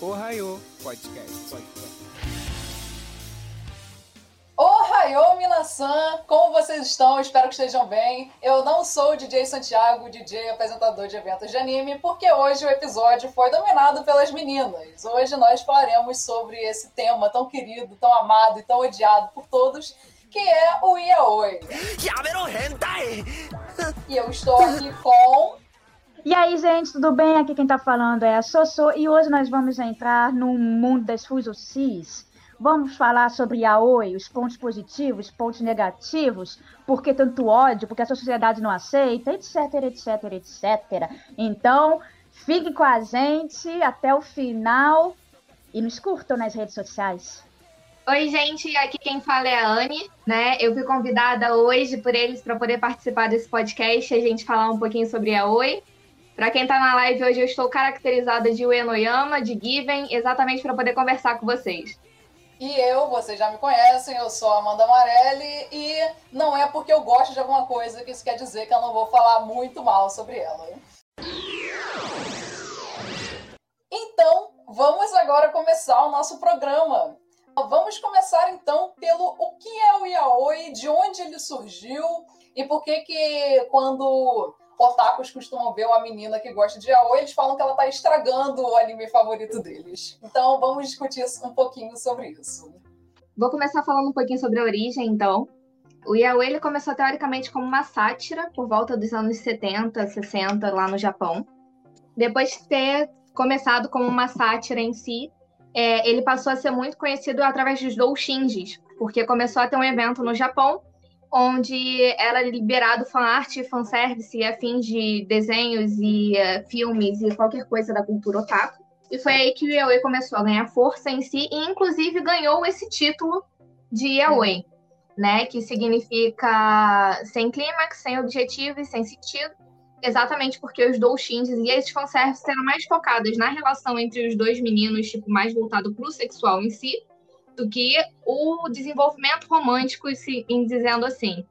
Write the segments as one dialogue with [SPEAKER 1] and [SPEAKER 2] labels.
[SPEAKER 1] Ohio Podcast. Podcast.
[SPEAKER 2] Ohayou, Minasan! Como vocês estão? Espero que estejam bem. Eu não sou o DJ Santiago, DJ apresentador de eventos de anime, porque hoje o episódio foi dominado pelas meninas. Hoje nós falaremos sobre esse tema tão querido, tão amado e tão odiado por todos, que é o Yaoi. E eu estou aqui com
[SPEAKER 3] e aí, gente, tudo bem? Aqui quem tá falando é a Sosso e hoje nós vamos entrar no mundo das fusocis. Vamos falar sobre Yaoi, os pontos positivos, os pontos negativos, por que tanto ódio, porque a sociedade não aceita, etc, etc, etc. Então, fique com a gente até o final e nos curtam nas redes sociais.
[SPEAKER 4] Oi, gente, aqui quem fala é a Anne, né? Eu fui convidada hoje por eles para poder participar desse podcast e a gente falar um pouquinho sobre a Oi. Para quem está na live hoje, eu estou caracterizada de Uenoyama, de Given, exatamente para poder conversar com vocês.
[SPEAKER 2] E eu, vocês já me conhecem, eu sou Amanda Amarelli e não é porque eu gosto de alguma coisa que isso quer dizer que eu não vou falar muito mal sobre ela. Então, vamos agora começar o nosso programa. Vamos começar então pelo o que é o yaoi, de onde ele surgiu e por que que quando otakus costumam ver uma menina que gosta de yaoi, eles falam que ela está estragando o anime favorito deles. Então vamos discutir um pouquinho sobre isso.
[SPEAKER 4] Vou começar falando um pouquinho sobre a origem, então. O yaoi ele começou teoricamente como uma sátira por volta dos anos 70, 60 lá no Japão. Depois de ter começado como uma sátira em si, é, ele passou a ser muito conhecido através dos doujinshis, porque começou a ter um evento no Japão onde era liberado fanart, fanservice e afins de desenhos e uh, filmes e qualquer coisa da cultura otaku. E foi aí que o yaoi começou a ganhar força em si e inclusive ganhou esse título de yaoi, né, que significa sem clímax, sem objetivo e sem sentido. Exatamente porque os doujins e as fanservices eram mais focadas na relação entre os dois meninos, tipo, mais voltado pro sexual em si, do que o desenvolvimento romântico, em dizendo assim.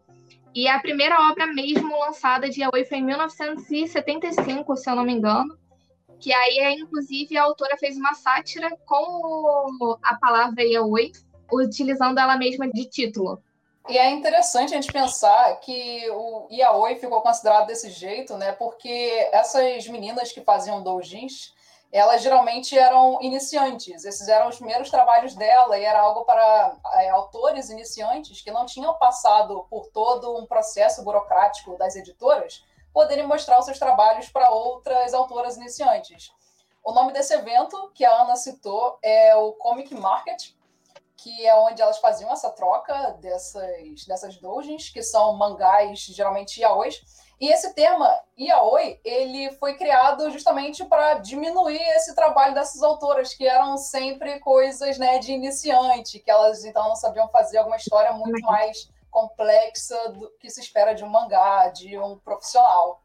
[SPEAKER 4] E a primeira obra mesmo lançada de Yaoi foi em 1975, se eu não me engano, que aí, inclusive, a autora fez uma sátira com a palavra Yaoi, utilizando ela mesma de título.
[SPEAKER 2] E é interessante a gente pensar que o Yaoi ficou considerado desse jeito, né? Porque essas meninas que faziam doujins, elas geralmente eram iniciantes. Esses eram os primeiros trabalhos dela e era algo para é, autores iniciantes que não tinham passado por todo um processo burocrático das editoras poderem mostrar os seus trabalhos para outras autoras iniciantes. O nome desse evento que a Ana citou é o Comic Market, que é onde elas faziam essa troca dessas, dessas doujins, que são mangás, geralmente yaois, e esse termo, yaoi, ele foi criado justamente para diminuir esse trabalho dessas autoras, que eram sempre coisas né, de iniciante, que elas então não sabiam fazer alguma história muito mais complexa do que se espera de um mangá, de um profissional.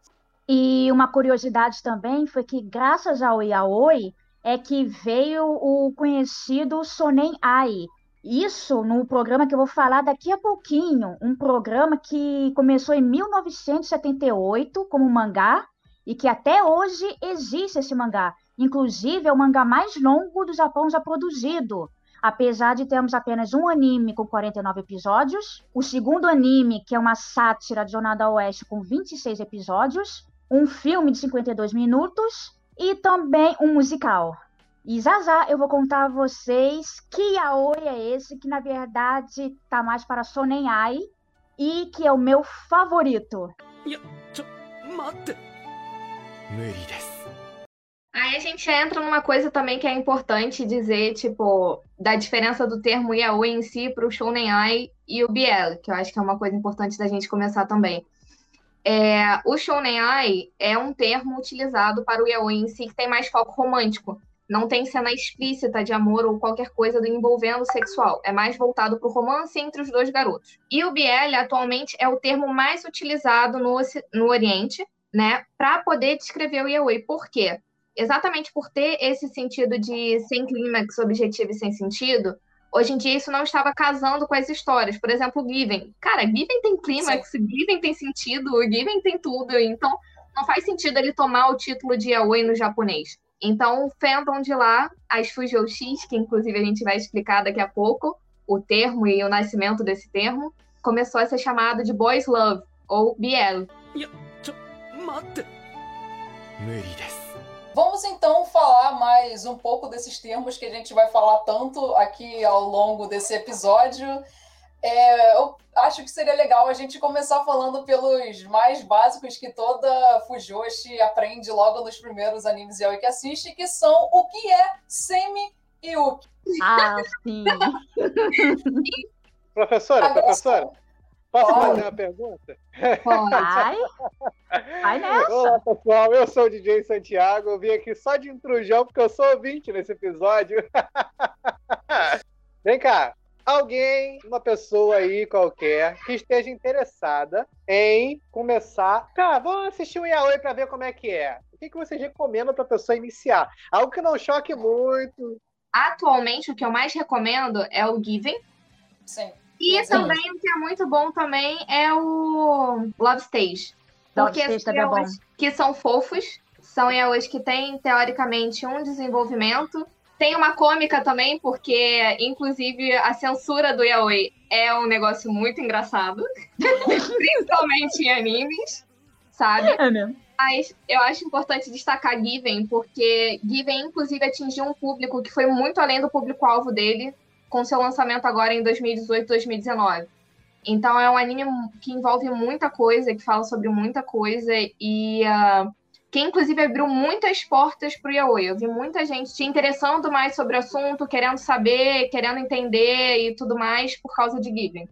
[SPEAKER 3] E uma curiosidade também foi que, graças ao yaoi, é que veio o conhecido Sonen Ai, isso no programa que eu vou falar daqui a pouquinho, um programa que começou em 1978 como mangá e que até hoje existe esse mangá. Inclusive é o mangá mais longo do Japão já produzido. Apesar de termos apenas um anime com 49 episódios, o segundo anime, que é uma sátira de Jornada Oeste com 26 episódios, um filme de 52 minutos e também um musical. E já já eu vou contar a vocês que yaoi é esse, que na verdade tá mais para Sonenai e que é o meu favorito.
[SPEAKER 4] Aí a gente entra numa coisa também que é importante dizer, tipo, da diferença do termo yaoi em si para o shonenai e o biel, que eu acho que é uma coisa importante da gente começar também. É, o shonenai é um termo utilizado para o yaoi em si que tem mais foco romântico não tem cena explícita de amor ou qualquer coisa do envolvendo sexual. É mais voltado para o romance entre os dois garotos. E o BL atualmente é o termo mais utilizado no, no Oriente, né, para poder descrever o yaoi. Por quê? Exatamente por ter esse sentido de sem clímax, objetivo e sem sentido, hoje em dia isso não estava casando com as histórias. Por exemplo, Given. Cara, Given tem clímax, Given tem sentido, Given tem tudo. Então, não faz sentido ele tomar o título de yaoi no japonês. Então, o fandom de lá, as Fujou X, que inclusive a gente vai explicar daqui a pouco, o termo e o nascimento desse termo, começou a ser chamado de Boys Love, ou BL.
[SPEAKER 2] Vamos então falar mais um pouco desses termos que a gente vai falar tanto aqui ao longo desse episódio. É, eu acho que seria legal a gente começar falando pelos mais básicos que toda Fujoshi aprende logo nos primeiros animes yaoi que assiste, que são o que é Semi e Uki.
[SPEAKER 3] Ah, sim.
[SPEAKER 5] professora,
[SPEAKER 2] Agora,
[SPEAKER 5] professora, posso
[SPEAKER 2] Pode.
[SPEAKER 5] fazer uma pergunta?
[SPEAKER 3] Vai, vai nessa.
[SPEAKER 5] Olá, pessoal, eu sou o DJ Santiago, eu vim aqui só de intrujão porque eu sou ouvinte nesse episódio. Vem cá, alguém, uma pessoa aí qualquer, que esteja interessada em começar. Cara, vamos assistir um Yaoi pra ver como é que é. O que, que vocês recomendam pra pessoa iniciar? Algo que não choque muito.
[SPEAKER 4] Atualmente, o que eu mais recomendo é o Given.
[SPEAKER 2] Sim.
[SPEAKER 4] E
[SPEAKER 2] Sim.
[SPEAKER 4] também, o que é muito bom também é o Love Stage.
[SPEAKER 3] Love
[SPEAKER 4] Porque
[SPEAKER 3] Stage também é bom.
[SPEAKER 4] que são fofos, são yaois que têm, teoricamente, um desenvolvimento. Tem uma cômica também, porque, inclusive, a censura do yaoi é um negócio muito engraçado. Principalmente em animes, sabe?
[SPEAKER 3] É mesmo.
[SPEAKER 4] Mas eu acho importante destacar Given, porque Given, inclusive, atingiu um público que foi muito além do público-alvo dele, com seu lançamento agora em 2018, 2019. Então é um anime que envolve muita coisa, que fala sobre muita coisa, e ah, que inclusive abriu muitas portas pro Yaoi. Eu vi muita gente se interessando mais sobre o assunto, querendo saber, querendo entender e tudo mais por causa de Given.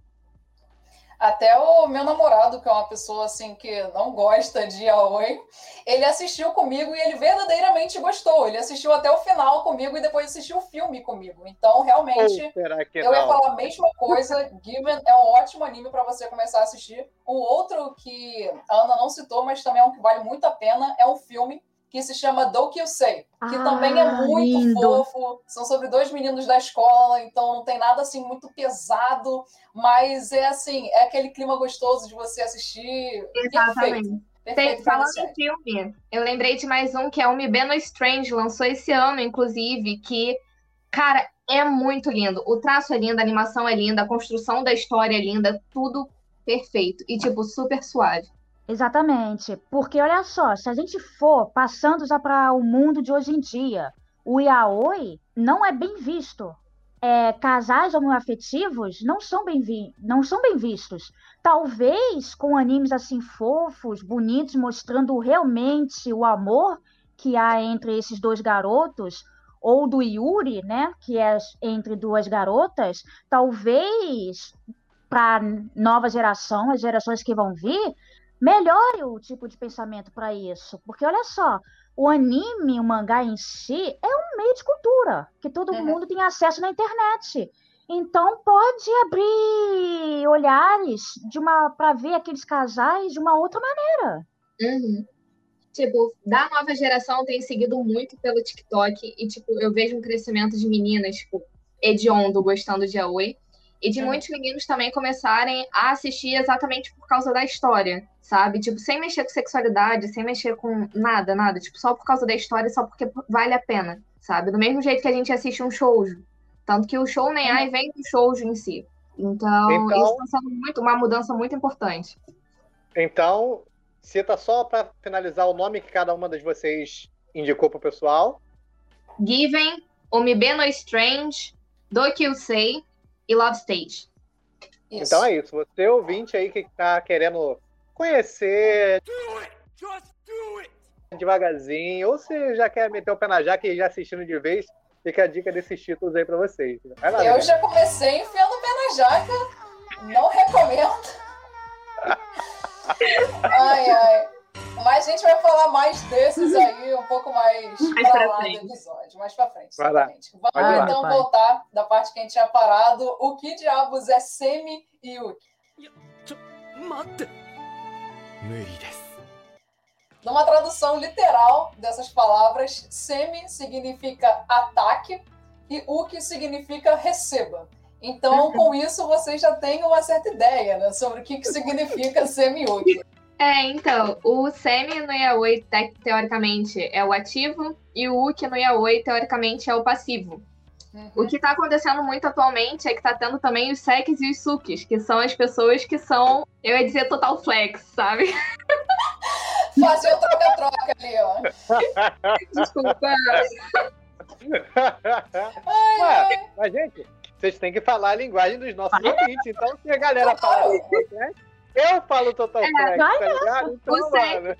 [SPEAKER 2] Até o meu namorado, que é uma pessoa assim que não gosta de yaoi, ele assistiu comigo e ele verdadeiramente gostou. Ele assistiu até o final comigo e depois assistiu o filme comigo. Então, realmente,
[SPEAKER 5] que
[SPEAKER 2] eu ia
[SPEAKER 5] não?
[SPEAKER 2] falar a mesma coisa. Given é um ótimo anime para você começar a assistir. O outro que a Ana não citou, mas também é um que vale muito a pena, é um filme que se chama Dokyusei, que
[SPEAKER 3] Ah,
[SPEAKER 2] também é muito
[SPEAKER 3] lindo.
[SPEAKER 2] fofo. São sobre dois meninos da escola, então não tem nada assim muito pesado, mas é assim, é aquele clima gostoso de você assistir. Perfeito.
[SPEAKER 4] Tem,
[SPEAKER 2] Perfeito
[SPEAKER 4] falando em filme, eu lembrei de mais um que é o Mibeno Strange, lançou esse ano, inclusive, que, cara, é muito lindo. O traço é lindo, a animação é linda, a construção da história é linda, tudo perfeito. E, tipo, super suave.
[SPEAKER 3] Exatamente, porque olha só, se a gente for passando já para o mundo de hoje em dia, o yaoi não é bem visto. É, casais homoafetivos não são bem vi não são bem vistos. Talvez com animes assim fofos, bonitos, mostrando realmente o amor que há entre esses dois garotos, ou do Yuri, né, que é entre duas garotas, talvez para nova geração, as gerações que vão vir, melhore o tipo de pensamento para isso. Porque olha só, o anime, o mangá em si, é um meio de cultura, que todo
[SPEAKER 2] Uhum.
[SPEAKER 3] mundo tem acesso na internet. Então pode abrir olhares de uma para ver aqueles casais de uma outra maneira.
[SPEAKER 4] Uhum. Tipo, da nova geração tem seguido muito pelo TikTok e, tipo, eu vejo um crescimento de meninas, tipo, hediondo, gostando de Aoi. E de
[SPEAKER 2] Uhum.
[SPEAKER 4] muitos meninos também começarem a assistir exatamente por causa da história, sabe? Tipo, sem mexer com sexualidade, sem mexer com nada, nada. Tipo, só por causa da história, só porque vale a pena, sabe? Do mesmo jeito que a gente assiste um shoujo. Tanto que o show nem ai vem do shoujo em si. Então,
[SPEAKER 5] Então-
[SPEAKER 4] isso está sendo muito, uma mudança muito importante.
[SPEAKER 5] Então, cita só para finalizar o nome que cada uma de vocês indicou pro pessoal.
[SPEAKER 4] Given, Omibeno Strange, Dokyusei e Love Stage.
[SPEAKER 2] Isso.
[SPEAKER 5] Então é isso. Você ouvinte aí que tá querendo conhecer devagarzinho, ou se já quer meter o pé na jaca e já assistindo de vez, fica a dica desses títulos aí pra vocês. Vai lá,
[SPEAKER 2] Eu
[SPEAKER 5] Gabi.
[SPEAKER 2] já comecei enfiando o pé na jaca. Não recomendo. Ai, ai. Mas a gente vai falar mais desses aí um pouco mais,
[SPEAKER 4] mais para
[SPEAKER 2] lá
[SPEAKER 4] frente.
[SPEAKER 2] do episódio, mais para frente.
[SPEAKER 5] Vai lá.
[SPEAKER 2] Vamos então
[SPEAKER 3] vai então
[SPEAKER 2] voltar da parte que a gente tinha parado. O que diabos é Semi Yuki? Numa tradução literal dessas palavras, Semi significa ataque e Uki significa receba. Então, com isso, vocês já têm uma certa ideia né, sobre o que, que significa Semi Uki.
[SPEAKER 4] É, então, o Semi no Yaoi, te- teoricamente, é o ativo, e o Uki no Yaoi, teoricamente, é o passivo.
[SPEAKER 2] Uhum.
[SPEAKER 4] O que tá acontecendo muito atualmente é que tá tendo também os Sekis e os Sukis, que são as pessoas que são, eu ia dizer, total flex, sabe?
[SPEAKER 2] Fazer o troca-troca ali, ó.
[SPEAKER 4] Desculpa.
[SPEAKER 5] Ué, mas, gente, vocês têm que falar a linguagem dos nossos ouvintes. Então, se a galera fala Flex, eu falo Total Flex,
[SPEAKER 3] vai
[SPEAKER 5] tá ligado? Então,
[SPEAKER 4] O Sek-
[SPEAKER 5] mano.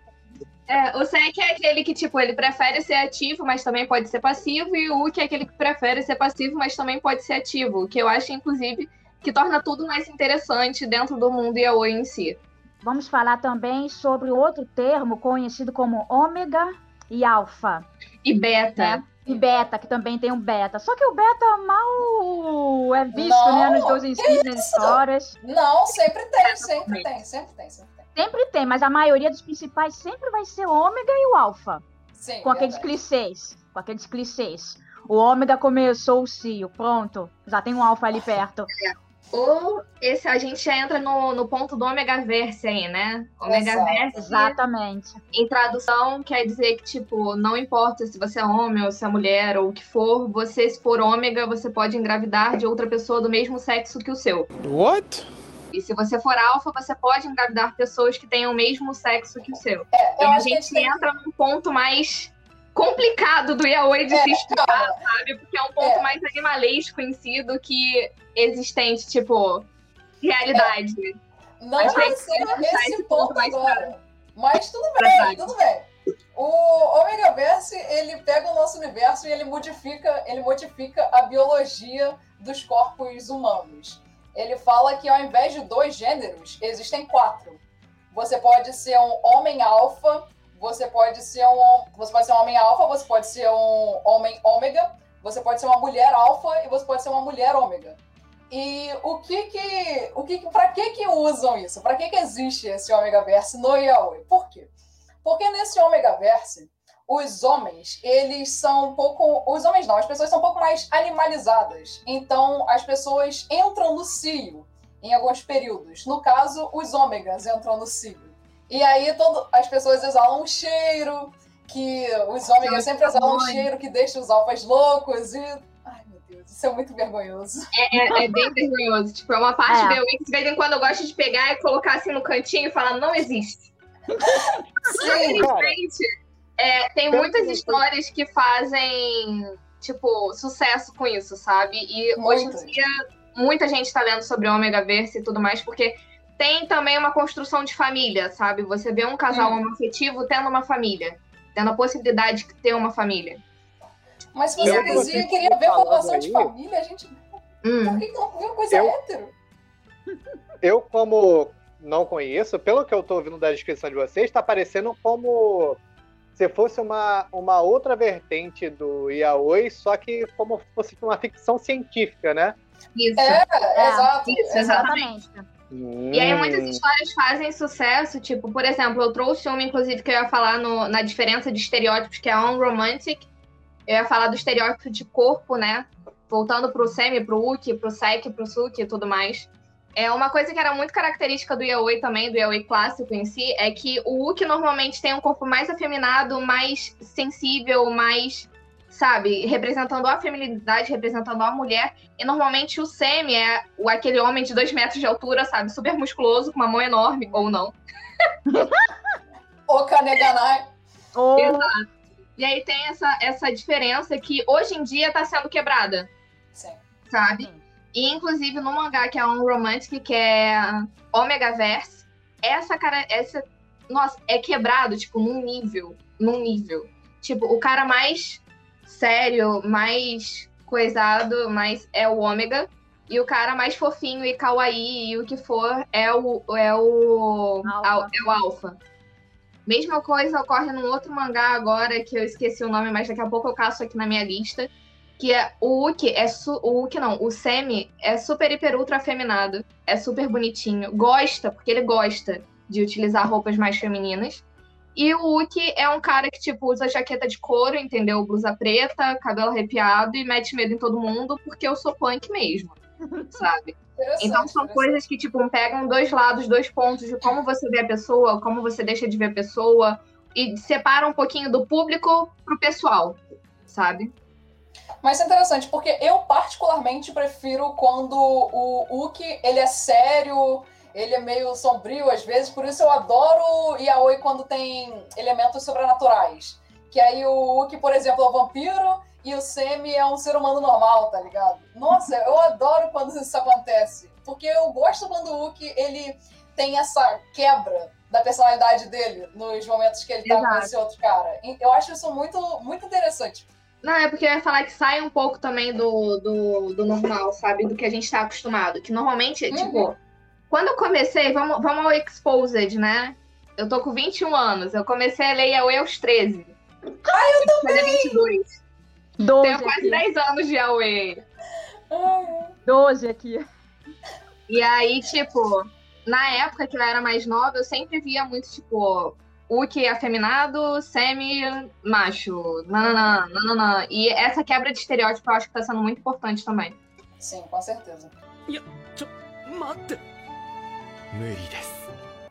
[SPEAKER 4] É, o Sek é aquele que, tipo, ele prefere ser ativo, mas também pode ser passivo, e o Uki é aquele que prefere ser passivo, mas também pode ser ativo, o que eu acho, inclusive, que torna tudo mais interessante dentro do mundo Yaoi em si.
[SPEAKER 3] Vamos falar também sobre outro termo conhecido como ômega e alfa.
[SPEAKER 4] E beta.
[SPEAKER 3] né? E beta, que também tem um beta. Só que o beta mal é visto,
[SPEAKER 2] Não,
[SPEAKER 3] né? Nos dois ensinos, nas histórias.
[SPEAKER 2] Não, sempre tem, sempre tem, sempre tem, sempre tem.
[SPEAKER 3] Sempre tem, mas a maioria dos principais sempre vai ser o ômega e o alfa.
[SPEAKER 2] Sim,
[SPEAKER 3] Com aqueles
[SPEAKER 2] verdade.
[SPEAKER 3] clichês. Com aqueles clichês. O ômega começou o cio. Pronto. Já tem um alfa ali perto.
[SPEAKER 4] Ou esse, a gente já entra no, no ponto do Omega Verse aí, né? Omega
[SPEAKER 2] Exato.
[SPEAKER 4] Verse,
[SPEAKER 3] Exatamente.
[SPEAKER 4] em tradução, quer dizer que, tipo, não importa se você é homem ou se é mulher ou o que for, você, se for ômega, você pode engravidar de outra pessoa do mesmo sexo que o seu.
[SPEAKER 1] What?
[SPEAKER 4] E se você for alfa, você pode engravidar pessoas que tenham o mesmo sexo que o seu.
[SPEAKER 2] É,
[SPEAKER 4] E
[SPEAKER 2] eu
[SPEAKER 4] a
[SPEAKER 2] que a
[SPEAKER 4] gente
[SPEAKER 2] gente tem que
[SPEAKER 4] entra num ponto mais complicado do yaoi de
[SPEAKER 2] É,
[SPEAKER 4] se estudar, sabe? Porque é um ponto
[SPEAKER 2] É.
[SPEAKER 4] mais animalesco em si do que existente, tipo, realidade.
[SPEAKER 2] não
[SPEAKER 4] Mas
[SPEAKER 2] vai ser esse
[SPEAKER 4] esse
[SPEAKER 2] ponto agora. Mas tudo bem, tudo bem. O Omega Verse, ele pega o nosso universo e ele modifica, ele modifica a biologia dos corpos humanos. Ele fala que ao invés de dois gêneros, existem quatro. Você pode ser um homem alfa, você pode ser um, você pode ser um homem alfa, você pode ser um homem ômega, você pode ser uma mulher alfa e você pode ser uma mulher ômega. E o que que, o que, que para que que usam isso? Para que que existe esse Omega Verse no Yaoi? Por quê? Porque nesse Omega Verse, os homens, eles são um pouco, os homens não, as pessoas são um pouco mais animalizadas. Então, as pessoas entram no cio em alguns períodos. No caso, os ômegas entram no cio. E aí todo, as pessoas exalam um cheiro, que os ômegas sempre exalam um cheiro que deixa os alfas loucos e Ai, meu Deus, isso é muito vergonhoso.
[SPEAKER 4] É, é bem vergonhoso. Tipo, é uma parte
[SPEAKER 3] É.
[SPEAKER 4] que de vez em quando eu gosto de pegar e colocar assim no cantinho e falar, não existe. Gente, é, tem muitas
[SPEAKER 5] que-
[SPEAKER 4] histórias que fazem, tipo, sucesso com isso, sabe? E hoje
[SPEAKER 2] Muitas.
[SPEAKER 4] em dia, muita gente tá lendo sobre o Omega Verse e tudo mais, porque tem também uma construção de família, sabe? Você vê um casal
[SPEAKER 2] Hum.
[SPEAKER 4] homoafetivo tendo uma família, tendo a possibilidade de ter uma família.
[SPEAKER 2] Mas se você
[SPEAKER 5] que
[SPEAKER 2] dizia
[SPEAKER 5] vocês
[SPEAKER 2] queria ver
[SPEAKER 5] falando
[SPEAKER 2] formação de família, a gente.
[SPEAKER 4] Hum.
[SPEAKER 2] Por que que não viu coisa
[SPEAKER 5] Eu-
[SPEAKER 2] hétero?
[SPEAKER 5] Eu, como não conheço, pelo que eu tô ouvindo da descrição de vocês, tá parecendo como se fosse uma, uma outra vertente do Yaoi, só que como se fosse uma ficção científica, né?
[SPEAKER 4] Isso.
[SPEAKER 2] É,
[SPEAKER 3] É,
[SPEAKER 2] exato.
[SPEAKER 4] isso,
[SPEAKER 2] exato.
[SPEAKER 3] Exatamente.
[SPEAKER 4] E aí muitas histórias fazem sucesso, tipo, por exemplo, eu trouxe uma, inclusive, que eu ia falar no- na diferença de estereótipos, que é a unromantic. Eu ia falar do estereótipo de corpo, né? Voltando pro Semi, pro Uki, pro Seki, pro Suki e tudo mais. É uma coisa que era muito característica do Yaoi também, do Yaoi clássico em si, é que o Uki normalmente tem um corpo mais afeminado, mais sensível, mais, sabe, representando a feminilidade, representando a mulher. E normalmente o Semi é o- aquele homem de dois metros de altura, sabe? Super musculoso, com uma mão enorme, ou não.
[SPEAKER 2] O Kaneganai.
[SPEAKER 3] Ou
[SPEAKER 4] E aí tem essa, essa diferença que hoje em dia tá sendo quebrada,
[SPEAKER 2] Sim.
[SPEAKER 4] sabe?
[SPEAKER 3] Sim.
[SPEAKER 4] E inclusive no mangá que é um romantic, que é Omega Verse, essa cara, essa, nossa, é quebrado, tipo, num nível, num nível. Tipo, o cara mais sério, mais coisado, mais é o Ômega. E o cara mais fofinho e kawaii e o que for é o, é o,
[SPEAKER 3] Alpha.
[SPEAKER 4] é o alfa. Mesma coisa ocorre num outro mangá agora, que eu esqueci o nome, mas daqui a pouco eu caço aqui na minha lista. Que é o Uki, é su, o Uki não, o Semi é super, hiper, ultra afeminado. É super bonitinho. Gosta, porque ele gosta de utilizar roupas mais femininas. E o Uki é um cara que, tipo, usa jaqueta de couro, entendeu? Blusa preta, cabelo arrepiado e mete medo em todo mundo, porque eu sou punk mesmo. sabe? Então são coisas que, tipo, pegam dois lados, dois pontos de como você vê a pessoa, como você deixa de ver a pessoa, e separa um pouquinho do público pro pessoal, sabe?
[SPEAKER 2] Mas é interessante, porque eu particularmente prefiro quando o Uki, ele é sério, ele é meio sombrio às vezes, por isso eu adoro Yaoi quando tem elementos sobrenaturais. Que aí o Uki, por exemplo, é um vampiro e o Semi é um ser humano normal, tá ligado? Nossa, eu adoro quando isso acontece. Porque eu gosto quando o Uki, ele tem essa quebra da personalidade dele nos momentos que ele tá com
[SPEAKER 4] Exato.
[SPEAKER 2] esse outro cara. Eu acho isso muito, muito interessante.
[SPEAKER 4] Não, é porque eu ia falar que sai um pouco também do, do, do normal, sabe? Do que a gente tá acostumado. Que normalmente,
[SPEAKER 2] Uhum.
[SPEAKER 4] tipo, quando eu comecei, vamos, vamos ao Exposed, né? Eu tô com 21 anos. Eu comecei a ler Yahweh aos 13. Ai, eu também! 22.
[SPEAKER 3] 12
[SPEAKER 4] Tenho quase
[SPEAKER 3] aqui.
[SPEAKER 4] 10 anos de
[SPEAKER 2] Yahweh.
[SPEAKER 3] 12 aqui.
[SPEAKER 4] E aí, tipo, na época que eu era mais nova, eu sempre via muito, tipo, Uki é afeminado, semi-macho, nananã, nananã. E essa quebra de estereótipo eu acho que tá sendo muito importante também.
[SPEAKER 2] Sim, com certeza.
[SPEAKER 1] Eu...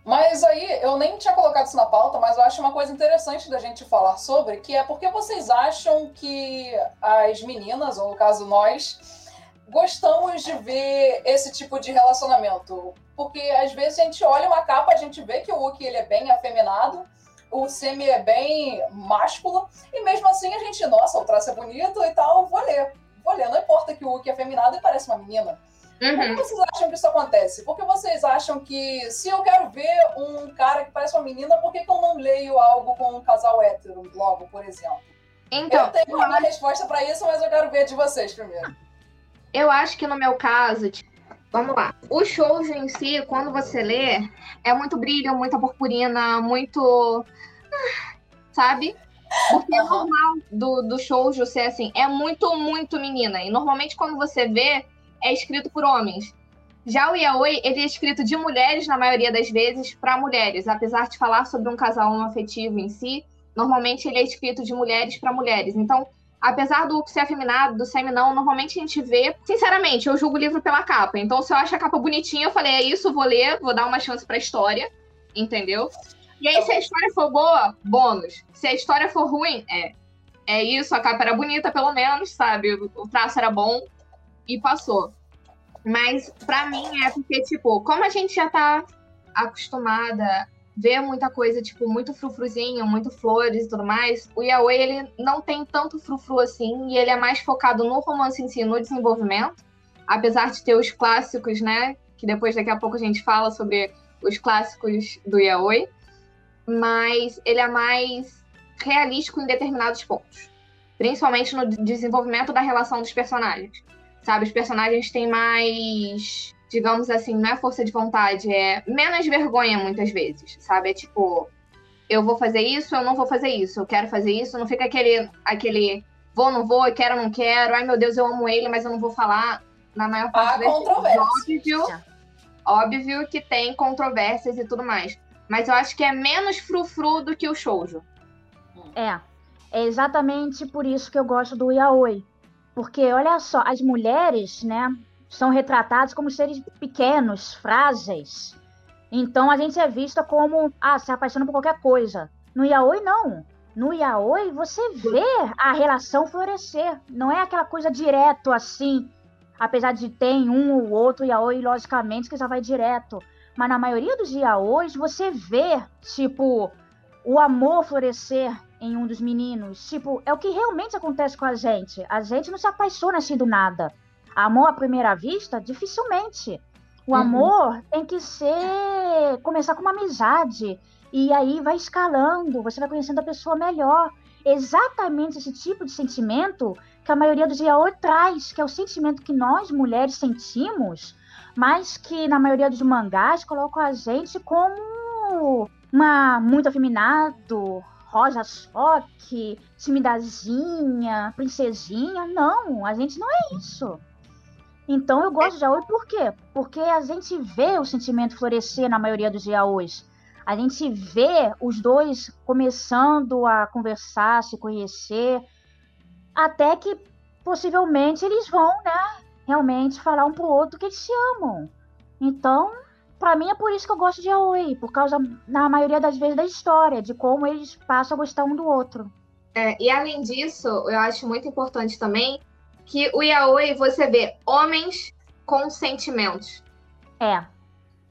[SPEAKER 2] Mas aí, eu nem tinha colocado isso na pauta, mas eu acho uma coisa interessante da gente falar sobre, que é porque vocês acham que as meninas, ou no caso nós, gostamos de ver esse tipo de relacionamento. Porque às vezes a gente olha uma capa, a gente vê que o Uki ele é bem afeminado, o Semi é bem másculo, e mesmo assim a gente, nossa, o traço é bonito e tal, vou ler. Vou ler, não importa que o Uki é afeminado e parece uma menina. Por que
[SPEAKER 4] Uhum.
[SPEAKER 2] vocês acham que isso acontece? Porque vocês acham que se eu quero ver um cara que parece uma menina, por que, que eu não leio algo com um casal hétero logo, por exemplo?
[SPEAKER 4] Então,
[SPEAKER 2] eu tenho uma resposta pra isso, mas eu quero ver de vocês primeiro.
[SPEAKER 4] Eu acho que no meu caso, tipo, vamos lá. O shoujo em si, quando você lê, é muito brilho, muita purpurina, muito. ah, Sabe? Porque é normal do, do shoujo ser assim. É muito, muito menina. E normalmente quando você vê, é escrito por homens. Já o yaoi, ele é escrito de mulheres, na maioria das vezes, para mulheres. Apesar de falar sobre um casal afetivo em si, normalmente ele é escrito de mulheres para mulheres. Então, apesar do ser afeminado, do semi não, normalmente a gente vê. Sinceramente, eu julgo o livro pela capa. Então, se eu acho a capa bonitinha, eu falei, é isso, vou ler, vou dar uma chance pra história. Entendeu? E aí, se a história for boa, bônus. Se a história for ruim, é. É isso, a capa era bonita, pelo menos, sabe? O traço era bom e passou. Mas, pra mim, é porque, tipo, como a gente já tá acostumada a ver muita coisa, tipo, muito frufruzinho, muito flores e tudo mais, o Yaoi, ele não tem tanto frufru assim, e ele é mais focado no romance em si, no desenvolvimento, apesar de ter os clássicos, né, que depois daqui a pouco a gente fala sobre os clássicos do Yaoi, mas ele é mais realístico em determinados pontos, principalmente no desenvolvimento da relação dos personagens, sabe? Os personagens têm mais digamos assim, não é força de vontade, é menos vergonha muitas vezes, sabe? É tipo, eu vou fazer isso, eu não vou fazer isso, eu quero fazer isso, não fica aquele, aquele vou, não vou, quero, não quero, ai meu Deus, eu amo ele, mas eu não vou falar. Na maior parte
[SPEAKER 2] Há
[SPEAKER 4] das vezes,
[SPEAKER 2] controvérsias.
[SPEAKER 4] óbvio,
[SPEAKER 3] É.
[SPEAKER 4] óbvio que tem controvérsias e tudo mais. Mas eu acho que é menos frufru do que o shoujo.
[SPEAKER 3] É. É exatamente por isso que eu gosto do yaoi. Porque, olha só, as mulheres, né, são retratadas como seres pequenos, frágeis. Então a gente é vista como, ah, se apaixona por qualquer coisa. No yaoi, não. No yaoi, você vê a relação florescer. Não é aquela coisa direto assim. Apesar de ter um ou outro yaoi, logicamente, que já vai direto. Mas na maioria dos yaois, você vê, tipo, o amor florescer em um dos meninos. Tipo, é o que realmente acontece com a gente. A gente não se apaixona assim do nada. Amor à primeira vista, dificilmente. O
[SPEAKER 4] Uhum.
[SPEAKER 3] amor tem que ser. começar com uma amizade. E aí vai escalando, você vai conhecendo a pessoa melhor. Exatamente esse tipo de sentimento que a maioria dos yaoi traz, que é o sentimento que nós mulheres sentimos, mas que na maioria dos mangás colocam a gente como uma muito afeminado, rosa choque, timidazinha, princesinha. Não, a gente não é isso. Então eu gosto de yaoi por quê? Porque a gente vê o sentimento florescer na maioria dos yaois. A gente vê os dois começando a conversar, se conhecer, até que possivelmente eles vão, né, realmente falar um pro outro que eles se amam. Então, para mim é por isso que eu gosto de Aoi, por causa, na maioria das vezes, da história, de como eles passam a gostar um do outro.
[SPEAKER 4] É, e além disso, eu acho muito importante também que o yaoi você vê homens com sentimentos.
[SPEAKER 3] É.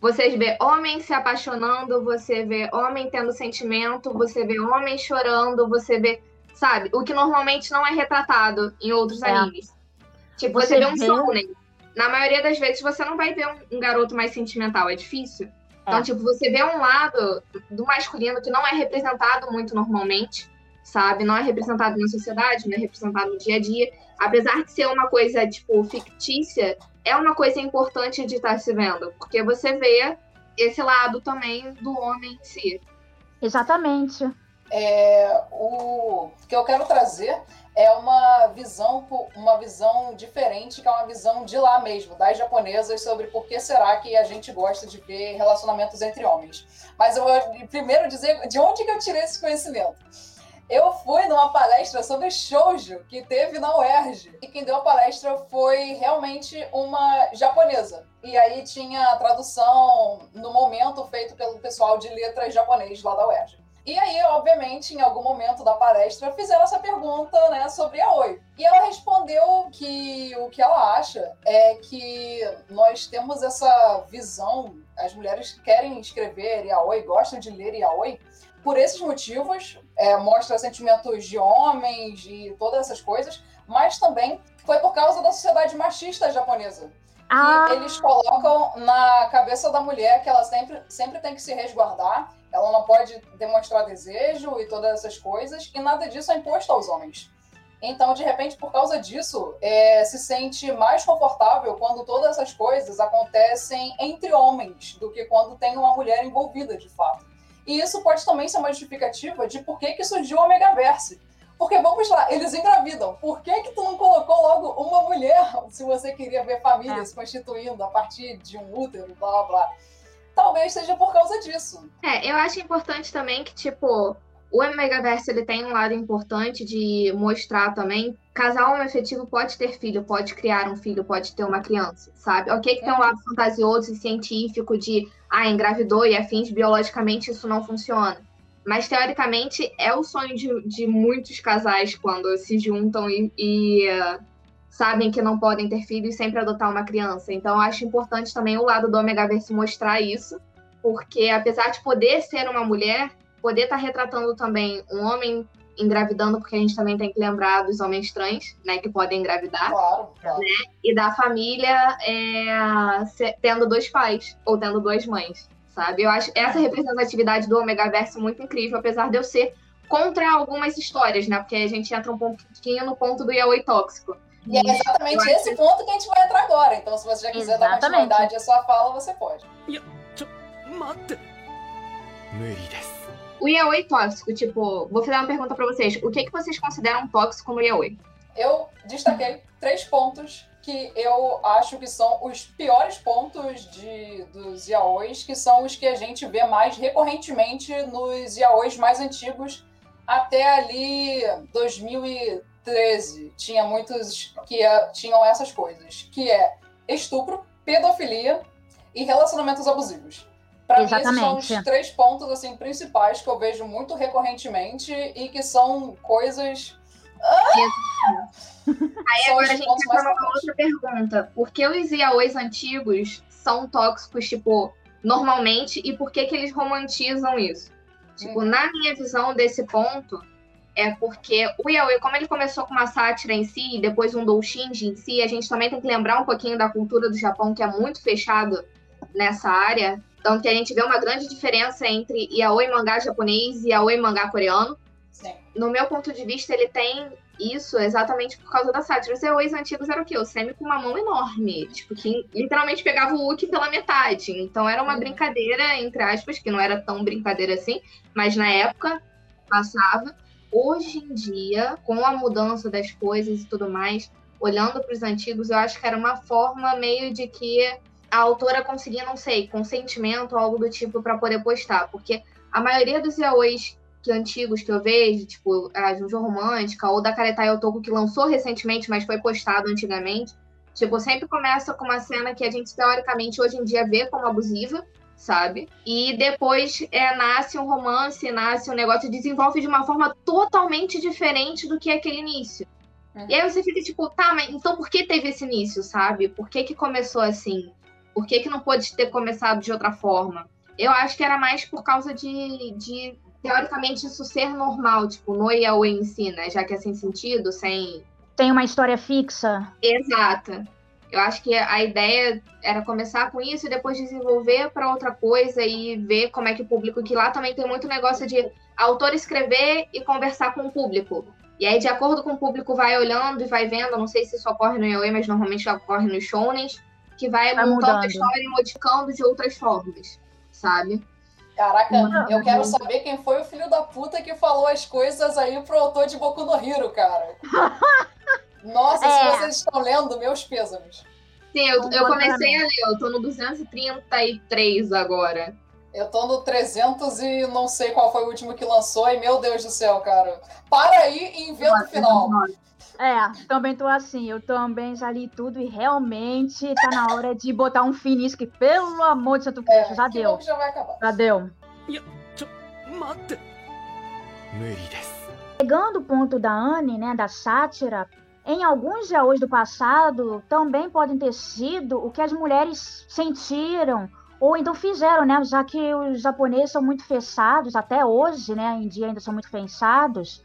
[SPEAKER 4] Você vê homens se apaixonando, você vê homem tendo sentimento, você vê homem chorando, você vê, sabe, o que normalmente não é retratado em outros é. animes. Tipo, você, você vê um shonen. Na maioria das vezes você não vai ver um, um garoto mais sentimental, é difícil. É. Então, tipo, você vê um lado do masculino que não é representado muito normalmente, sabe? Não é representado na sociedade, não é representado no dia a dia. Apesar de ser uma coisa, tipo, fictícia, é uma coisa importante de estar se vendo, porque você vê esse lado também do homem em si.
[SPEAKER 3] Exatamente.
[SPEAKER 2] É, o que eu quero trazer é uma visão, uma visão diferente, que é uma visão de lá mesmo, das japonesas, sobre por que será que a gente gosta de ver relacionamentos entre homens. Mas eu vou primeiro dizer de onde que eu tirei esse conhecimento. Eu fui numa palestra sobre shoujo que teve na UERJ. E quem deu a palestra foi realmente uma japonesa. E aí tinha a tradução no momento feito pelo pessoal de letras japonês lá da UERJ. E aí, obviamente, em algum momento da palestra, fizeram essa pergunta né, sobre a Oi. E ela respondeu que o que ela acha é que nós temos essa visão, as mulheres querem escrever Yaoi, gostam de ler Yaoi, por esses motivos, é, mostra sentimentos de homens e todas essas coisas, mas também foi por causa da sociedade machista japonesa. Ah. Que eles colocam na cabeça da mulher que ela sempre, sempre tem que se resguardar, ela não pode demonstrar desejo e todas essas coisas, e nada disso é imposto aos homens. Então, de repente, por causa disso, é, se sente mais confortável quando todas essas coisas acontecem entre homens do que quando tem uma mulher envolvida, de fato. E isso pode também ser uma justificativa de por que, que surgiu o Omegaverse. Porque vamos lá, eles engravidam. Por que, que tu não colocou logo uma mulher se você queria ver família é. se constituindo a partir de um útero, blá blá blá? Talvez seja por causa disso.
[SPEAKER 4] É, eu acho importante também que, tipo, o Megaverse ele tem um lado importante de mostrar também casal homoafetivo pode ter filho, pode criar um filho, pode ter uma criança, sabe? Ok que tem um lado fantasioso e científico de ah, engravidou e afins, biologicamente isso não funciona. Mas teoricamente é o sonho de, de muitos casais quando se juntam e, e uh, sabem que não podem ter filho e sempre adotar uma criança. Então eu acho importante também o lado do Omegaverse mostrar isso, porque apesar de poder ser uma mulher, poder estar tá retratando também um homem engravidando, porque a gente também tem que lembrar dos homens trans, né, que podem engravidar.
[SPEAKER 2] Claro, claro.
[SPEAKER 4] Né, e da família é, tendo dois pais ou tendo duas mães, sabe? Eu acho essa representatividade do Omega Verso muito incrível, apesar de eu ser contra algumas histórias, né? Porque a gente entra um pouquinho no ponto do yaoi tóxico.
[SPEAKER 2] E é exatamente esse ponto que a gente vai entrar agora. Então, se você já quiser exatamente. dar continuidade à sua fala, você pode.
[SPEAKER 4] O yaoi tóxico, tipo, vou fazer uma pergunta para vocês. O que, é que vocês consideram tóxico no yaoi?
[SPEAKER 2] Eu destaquei três pontos que eu acho que são os piores pontos de, dos yaois, que são os que a gente vê mais recorrentemente nos yaois mais antigos, até ali 2000 e 2013. Tinha muitos que tinham essas coisas, que é estupro, pedofilia e relacionamentos abusivos. Para mim, esses são os três pontos assim, principais que eu vejo muito recorrentemente e que são coisas.
[SPEAKER 4] Ah! Aí agora a gente entra numa outra pergunta. Por que os yaois antigos são tóxicos, tipo, normalmente, e por que, que eles romantizam isso? Tipo, hum. na minha visão desse ponto, é porque o yaoi, como ele começou com uma sátira em si, e depois um doujinshi em si, a gente também tem que lembrar um pouquinho da cultura do Japão, que é muito fechado nessa área. Então, que a gente vê uma grande diferença entre yaoi mangá japonês e yaoi mangá coreano.
[SPEAKER 2] Sim.
[SPEAKER 4] No meu ponto de vista, ele tem isso exatamente por causa da sátira. Os yaois antigos eram o quê? O Semi com uma mão enorme, tipo, que literalmente pegava o Uki pela metade. Então, era uma uhum. brincadeira, entre aspas, que não era tão brincadeira assim, mas na época passava. Hoje em dia, com a mudança das coisas e tudo mais, olhando para os antigos, eu acho que era uma forma meio de que a autora conseguir, não sei, consentimento ou algo do tipo para poder postar. Porque a maioria dos yaois que antigos que eu vejo, tipo a Junjo Romântica ou da Karetai Otoko que lançou recentemente, mas foi postado antigamente, Tipo, sempre começa com uma cena que a gente teoricamente hoje em dia vê como abusiva, sabe? E depois é, nasce um romance, nasce um negócio, desenvolve de uma forma totalmente diferente do que aquele início. Uhum. E aí você fica tipo, tá, mas então por que teve esse início, sabe? Por que que começou assim? Por que que não pode ter começado de outra forma? Eu acho que era mais por causa de, de teoricamente, isso ser normal, tipo, no Yaoi em si, né? Já que é sem sentido, sem...
[SPEAKER 3] Tem uma história fixa.
[SPEAKER 4] Exato. Eu acho que a ideia era começar com isso e depois desenvolver para outra coisa e ver como é que o público, que lá também tem muito negócio de autor escrever e conversar com o público. E aí, de acordo com o público, vai olhando e vai vendo, não sei se isso ocorre no Yaoi, mas normalmente ocorre nos shounens, que vai, vai montando mudando. a história e modificando de outras formas, sabe?
[SPEAKER 2] Caraca, eu quero saber quem foi o filho da puta que falou as coisas aí pro autor de Boku no Hero, cara. Nossa, é. se vocês estão lendo, meus pêsames.
[SPEAKER 4] Sim, eu, eu comecei a ler, eu tô no 233 agora.
[SPEAKER 2] Eu tô no 300 e não sei qual foi o último que lançou, e meu Deus do céu, cara. Para aí e inventa o final.
[SPEAKER 3] É, também tô assim, eu também já li tudo e realmente tá na hora de botar um fim nisso, que pelo amor de Santo Cristo, é, já deu.
[SPEAKER 2] Já vai acabar.
[SPEAKER 3] Já deu. Pegando o ponto da Anne, né, da sátira, em alguns jaos do passado também podem ter sido o que as mulheres sentiram ou então fizeram, né? Já que os japoneses são muito fechados, até hoje, né? Em dia ainda são muito fechados.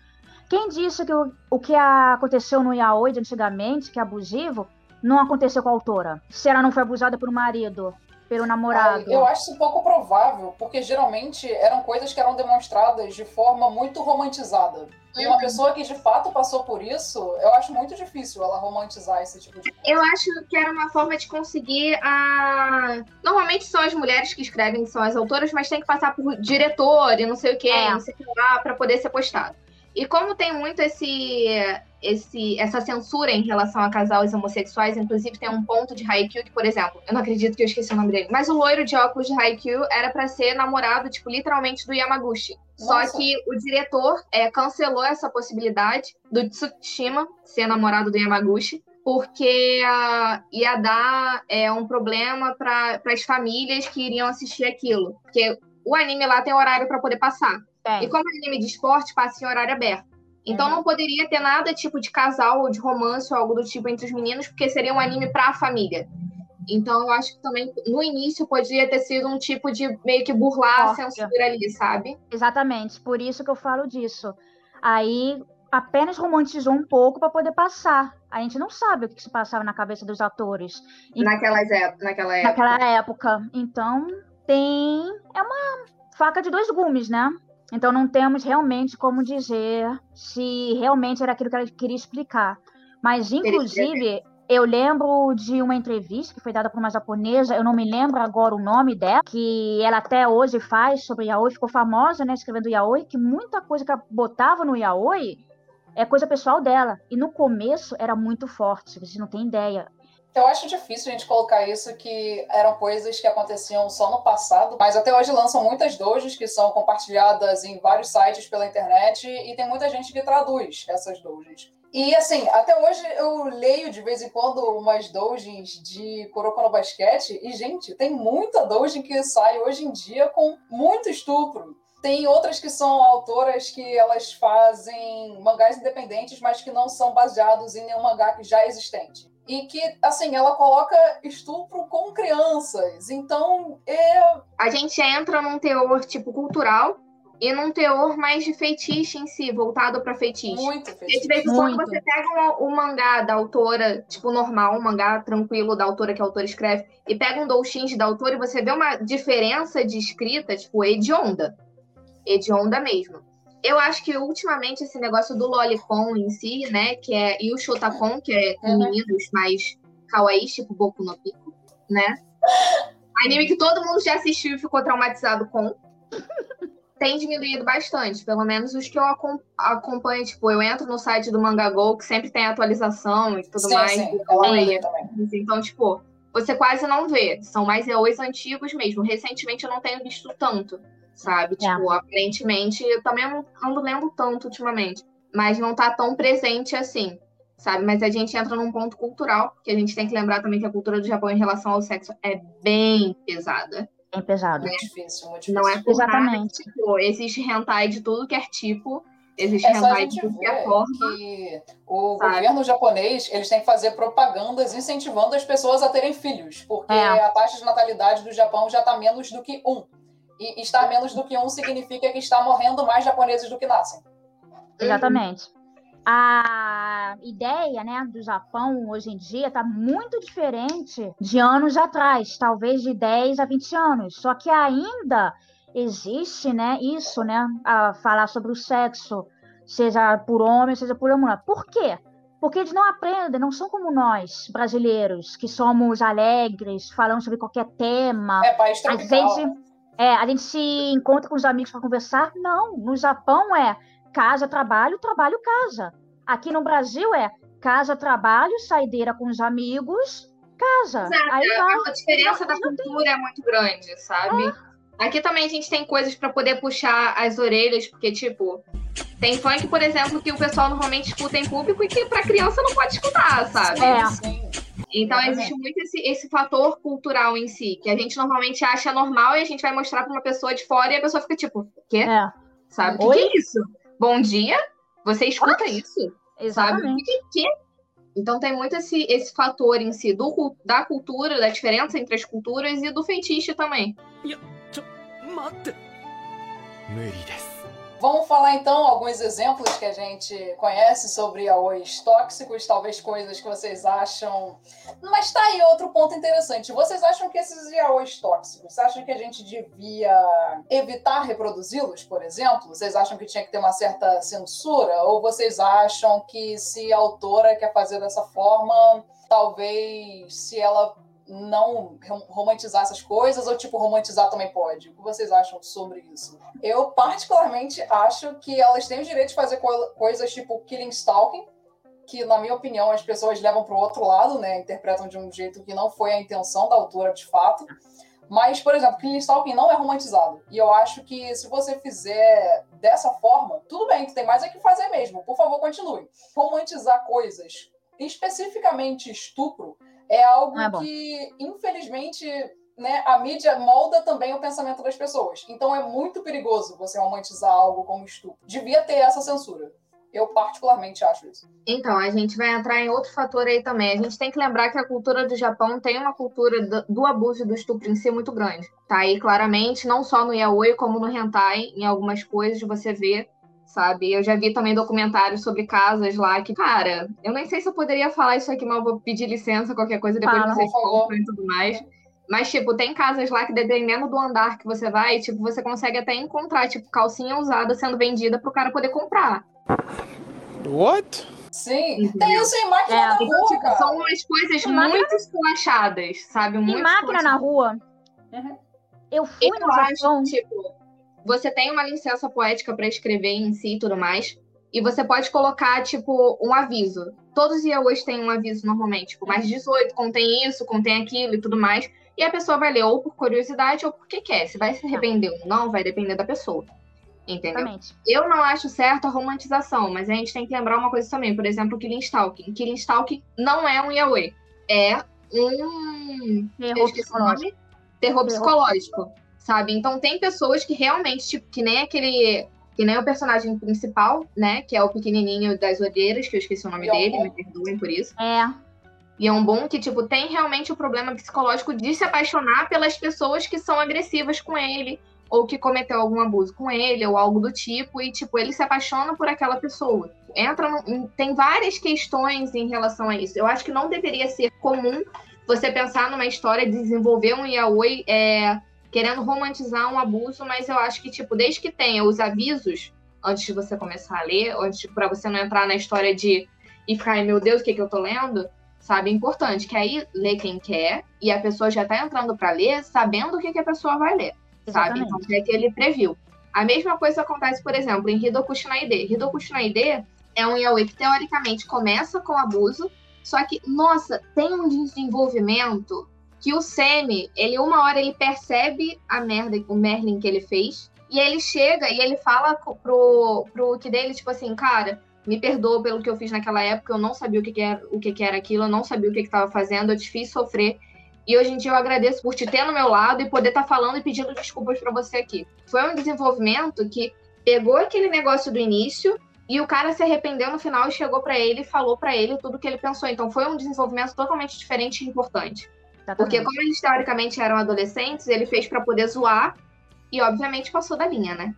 [SPEAKER 3] Quem disse que o, o que aconteceu no yaoi de antigamente, que é abusivo, não aconteceu com a autora? Se ela não foi abusada por um marido, pelo namorado?
[SPEAKER 2] eu acho isso pouco provável, porque geralmente eram coisas que eram demonstradas de forma muito romantizada. E uma uhum. pessoa que de fato passou por isso, eu acho muito difícil ela romantizar esse tipo de coisa.
[SPEAKER 4] Eu acho que era uma forma de conseguir a. Normalmente são as mulheres que escrevem, são as autoras, mas tem que passar por diretor e não sei o que, é. não sei o que lá, pra poder ser postado. E como tem muito esse, esse, essa censura em relação a casais homossexuais, inclusive tem um ponto de Haikyuu que, por exemplo, eu não acredito que eu esqueci o nome dele, mas o loiro de óculos de Haikyuu era para ser namorado, tipo, literalmente do Yamaguchi. Nossa. Só que o diretor é, cancelou essa possibilidade do Tsushima ser namorado do Yamaguchi, porque uh, ia dar é, um problema para as famílias que iriam assistir aquilo. Porque o anime lá tem horário para poder passar. É. E como é anime de esporte, passa em horário aberto. Então não poderia ter nada tipo de casal ou de romance ou algo do tipo entre os meninos, porque seria um anime para a família. Então eu acho que também no início poderia ter sido um tipo de meio que burlar Forte. a censura ali, sabe?
[SPEAKER 3] Exatamente, por isso que eu falo disso. Aí apenas romantizou um pouco para poder passar. A gente não sabe o que se passava na cabeça dos atores.
[SPEAKER 4] Naquelas época, naquela época.
[SPEAKER 3] Naquela época. Então tem é uma faca de dois gumes, né? Então não temos realmente como dizer se realmente era aquilo que ela queria explicar. Mas, inclusive, eu lembro de uma entrevista que foi dada por uma japonesa, eu não me lembro agora o nome dela, que ela até hoje faz sobre yaoi, ficou famosa, né, escrevendo yaoi, que muita coisa que ela botava no yaoi é coisa pessoal dela. E no começo era muito forte, vocês não têm ideia.
[SPEAKER 2] Eu acho difícil a gente colocar isso que eram coisas que aconteciam só no passado, mas até hoje lançam muitas dojos que são compartilhadas em vários sites pela internet e tem muita gente que traduz essas dojos. E assim, até hoje eu leio de vez em quando umas doujins de Kuroko no Basquete e, gente, tem muita doujin que sai hoje em dia com muito estupro. Tem outras que são autoras que elas fazem mangás independentes, mas que não são baseados em nenhum mangá que já existente e que, assim, ela coloca estupro com crianças. Então, é...
[SPEAKER 4] A gente entra num teor, tipo, cultural e num teor mais de feitiço em si, voltado para feitiço.
[SPEAKER 2] Muito feitiço.
[SPEAKER 4] de vez em quando você pega o um, um mangá da autora, tipo, normal, um mangá tranquilo da autora que a autora escreve, e pega um doujinshi da autora e você vê uma diferença de escrita, tipo, hedionda. Hedionda mesmo. Eu acho que ultimamente esse negócio do lolicon em si, né, que é e o shotacon, que é com uhum. meninos mais kawaii, tipo Boku no Pico, né? Anime que todo mundo já assistiu e ficou traumatizado com. Tem diminuído bastante, pelo menos os que eu acompanho, tipo, eu entro no site do Mangagol, que sempre tem atualização e tudo
[SPEAKER 2] sim,
[SPEAKER 4] mais.
[SPEAKER 2] Sim,
[SPEAKER 4] então, tipo, você quase não vê. São mais EOs antigos mesmo. Recentemente eu não tenho visto tanto sabe? É. Tipo, aparentemente, eu também não ando lendo tanto ultimamente, mas não tá tão presente assim, sabe? Mas a gente entra num ponto cultural, que a gente tem que lembrar também que a cultura do Japão em relação ao sexo é bem pesada.
[SPEAKER 3] Bem pesado.
[SPEAKER 2] Muito difícil, muito difícil.
[SPEAKER 4] Não é por
[SPEAKER 3] Exatamente.
[SPEAKER 4] nada, tipo, existe hentai de tudo que é tipo, existe
[SPEAKER 2] É só a
[SPEAKER 4] hentai
[SPEAKER 2] gente
[SPEAKER 4] de tudo que
[SPEAKER 2] ver
[SPEAKER 4] é forma.
[SPEAKER 2] que o
[SPEAKER 4] Sabe?
[SPEAKER 2] governo japonês eles têm que fazer propagandas incentivando as pessoas a terem filhos, porque
[SPEAKER 3] É.
[SPEAKER 2] a taxa de natalidade do Japão já está menos do que um. E estar menos do que um significa que está morrendo mais japoneses do que nascem.
[SPEAKER 3] Exatamente. A ideia né, do Japão hoje em dia está muito diferente de anos atrás, talvez de 10 a 20 anos. Só que ainda existe né, isso, né? A falar sobre o sexo, seja por homem, seja por mulher. Por quê? Porque eles não aprendem, não são como nós, brasileiros, que somos alegres, falamos sobre qualquer tema.
[SPEAKER 2] É país tropical.
[SPEAKER 3] gente, é, a gente se encontra com os amigos para conversar? Não. No Japão é casa, trabalho, trabalho, casa. Aqui no Brasil é casa, trabalho, saideira com os amigos, casa.
[SPEAKER 4] Exato,
[SPEAKER 3] Aí vai.
[SPEAKER 4] A diferença da cultura é muito grande, sabe? Aqui também a gente tem coisas pra poder puxar as orelhas, porque, tipo, tem funk, por exemplo, que o pessoal normalmente escuta em público e que pra criança não pode escutar, sabe?
[SPEAKER 3] É.
[SPEAKER 2] Sim.
[SPEAKER 4] Então
[SPEAKER 2] Exatamente.
[SPEAKER 4] existe muito esse, esse fator cultural em si, que a gente normalmente acha normal e a gente vai mostrar pra uma pessoa de fora e a pessoa fica tipo, quê?
[SPEAKER 3] É,
[SPEAKER 4] Sabe? O que,
[SPEAKER 3] Oi?
[SPEAKER 4] que é isso? Bom dia? Você escuta
[SPEAKER 3] What?
[SPEAKER 4] isso? Sabe? O
[SPEAKER 3] exatamente.
[SPEAKER 4] que, que é? Então tem muito esse, esse fator em si do, cul- da cultura, da diferença entre as culturas e do feitiço também.
[SPEAKER 1] ちょ待って無理です
[SPEAKER 2] Vamos falar então alguns exemplos que a gente conhece sobre yaois tóxicos, talvez coisas que vocês acham. Mas tá aí outro ponto interessante. Vocês acham que esses yaois tóxicos, vocês acham que a gente devia evitar reproduzi-los, por exemplo? Vocês acham que tinha que ter uma certa censura? Ou vocês acham que se a autora quer fazer dessa forma, talvez se ela não rom- romantizar essas coisas ou tipo romantizar também pode? O que vocês acham sobre isso? Eu particularmente acho que elas têm o direito de fazer co- coisas tipo killing stalking, que na minha opinião as pessoas levam para o outro lado, né? Interpretam de um jeito que não foi a intenção da autora de fato. Mas, por exemplo, killing stalking não é romantizado. E eu acho que se você fizer dessa forma, tudo bem, tu tem mais é que fazer mesmo. Por favor, continue. Romantizar coisas, especificamente estupro, é algo
[SPEAKER 3] é
[SPEAKER 2] que, infelizmente, né, a mídia molda também o pensamento das pessoas. Então é muito perigoso você romantizar algo como estupro. Devia ter essa censura. Eu particularmente acho isso.
[SPEAKER 4] Então, a gente vai entrar em outro fator aí também. A gente tem que lembrar que a cultura do Japão tem uma cultura do, do abuso e do estupro em si muito grande. Tá aí claramente, não só no yaoi, como no hentai, em algumas coisas você vê, sabe? Eu já vi também documentários sobre casas lá que, cara, eu nem sei se eu poderia falar isso aqui, mas eu vou pedir licença, qualquer coisa, depois
[SPEAKER 3] Fala,
[SPEAKER 4] vocês compram e tudo mais. Mas, tipo, tem casas lá que, dependendo do andar que você vai, tipo, você consegue até encontrar, tipo, calcinha usada sendo vendida pro cara poder comprar.
[SPEAKER 1] What?
[SPEAKER 2] Sim,
[SPEAKER 4] Entendeu?
[SPEAKER 2] tem isso em máquina
[SPEAKER 3] É,
[SPEAKER 2] na
[SPEAKER 4] Então,
[SPEAKER 2] rua,
[SPEAKER 4] tipo,
[SPEAKER 2] cara.
[SPEAKER 4] são umas coisas
[SPEAKER 3] máquina-
[SPEAKER 4] muito esculachadas, sabe? Muito
[SPEAKER 3] máquina na rua.
[SPEAKER 2] Uhum.
[SPEAKER 3] Eu fui
[SPEAKER 4] Eu
[SPEAKER 3] no
[SPEAKER 4] acho,
[SPEAKER 3] Japão.
[SPEAKER 4] tipo, você tem uma licença poética pra escrever em si e tudo mais, e você pode colocar, tipo, um aviso. Todos os yaois têm um aviso normalmente, tipo, mais 18, contém isso, contém aquilo e tudo mais, e a pessoa vai ler ou por curiosidade ou porque quer. Se vai se arrepender ou não, vai depender da pessoa. Entendeu?
[SPEAKER 3] Exatamente.
[SPEAKER 4] Eu não acho certo a romantização, mas a gente tem que lembrar uma coisa também. Por exemplo, Killing Stalking. Killing Stalking não é um yaoi. É um
[SPEAKER 3] Terror psicológico.
[SPEAKER 4] Terror psicológico, sabe? Então tem pessoas que realmente, tipo, que nem aquele. Que nem o personagem principal, né? Que é o pequenininho das olheiras, que eu esqueci o nome
[SPEAKER 2] Yonbon.
[SPEAKER 4] dele, me perdoem por isso.
[SPEAKER 3] É,
[SPEAKER 4] E é um bom que, tipo, tem realmente o problema psicológico de se apaixonar pelas pessoas que são agressivas com ele, ou que cometeu algum abuso com ele, ou algo do tipo, e, tipo, ele se apaixona por aquela pessoa. Entra no- em- Tem várias questões em relação a isso. Eu acho que não deveria ser comum você pensar numa história de desenvolver um yaoi é, querendo romantizar um abuso, mas eu acho que, tipo, desde que tenha os avisos antes de você começar a ler, antes para você não entrar na história de e ficar, "Ai, meu Deus, o que, que eu tô lendo? Sabe, é importante que aí lê quem quer e a pessoa já tá entrando para ler sabendo o que, que a pessoa vai ler, sabe?
[SPEAKER 3] exatamente.
[SPEAKER 4] Então é que ele previu. A mesma coisa acontece, por exemplo, em Hidoku Shinaide. Hidoku Shinaide é um yaoi que teoricamente começa com abuso, só que, nossa, tem um desenvolvimento que o Semi, ele uma hora ele percebe a merda, o Merlin que ele fez, e ele chega e ele fala pro, pro que dele, tipo assim, cara, Me perdoa pelo que eu fiz naquela época, eu não sabia o que, que era, o que, que era aquilo, eu não sabia o que estava fazendo, eu te fiz sofrer. E hoje em dia eu agradeço por te ter no meu lado e poder estar tá falando e pedindo desculpas para você aqui. Foi um desenvolvimento que pegou aquele negócio do início e o cara se arrependeu no final e chegou para ele e falou para ele tudo o que ele pensou. Então foi um desenvolvimento totalmente diferente e importante. Exatamente. Porque como eles teoricamente eram adolescentes, ele fez para poder zoar e obviamente passou da linha, né?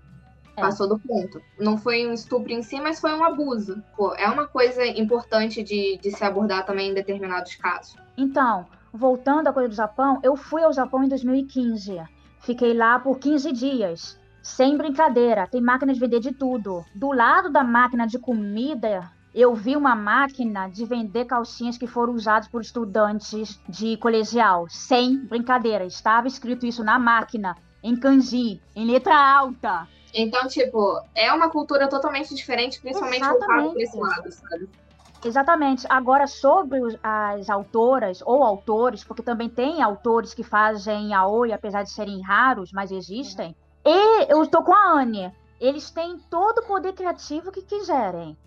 [SPEAKER 4] É. Passou do ponto. Não foi um estupro em si, mas foi um abuso. Pô, é uma coisa importante de, de se abordar também em determinados casos.
[SPEAKER 3] Então, voltando à coisa do Japão, eu fui ao Japão em 2015. Fiquei lá por 15 dias. Sem brincadeira, tem máquina de vender de tudo. Do lado da máquina de comida, eu vi uma máquina de vender calcinhas que foram usadas por estudantes de colegial. Sem brincadeira, estava escrito isso na máquina, em kanji, em letra alta.
[SPEAKER 4] Então, tipo, é uma cultura totalmente diferente, principalmente voltada para esse lado, sabe?
[SPEAKER 3] Exatamente. Agora, sobre as autoras ou autores, porque também tem autores que fazem aoi, apesar de serem raros, mas existem. E eu estou com a Anne. Eles têm todo o poder criativo que quiserem.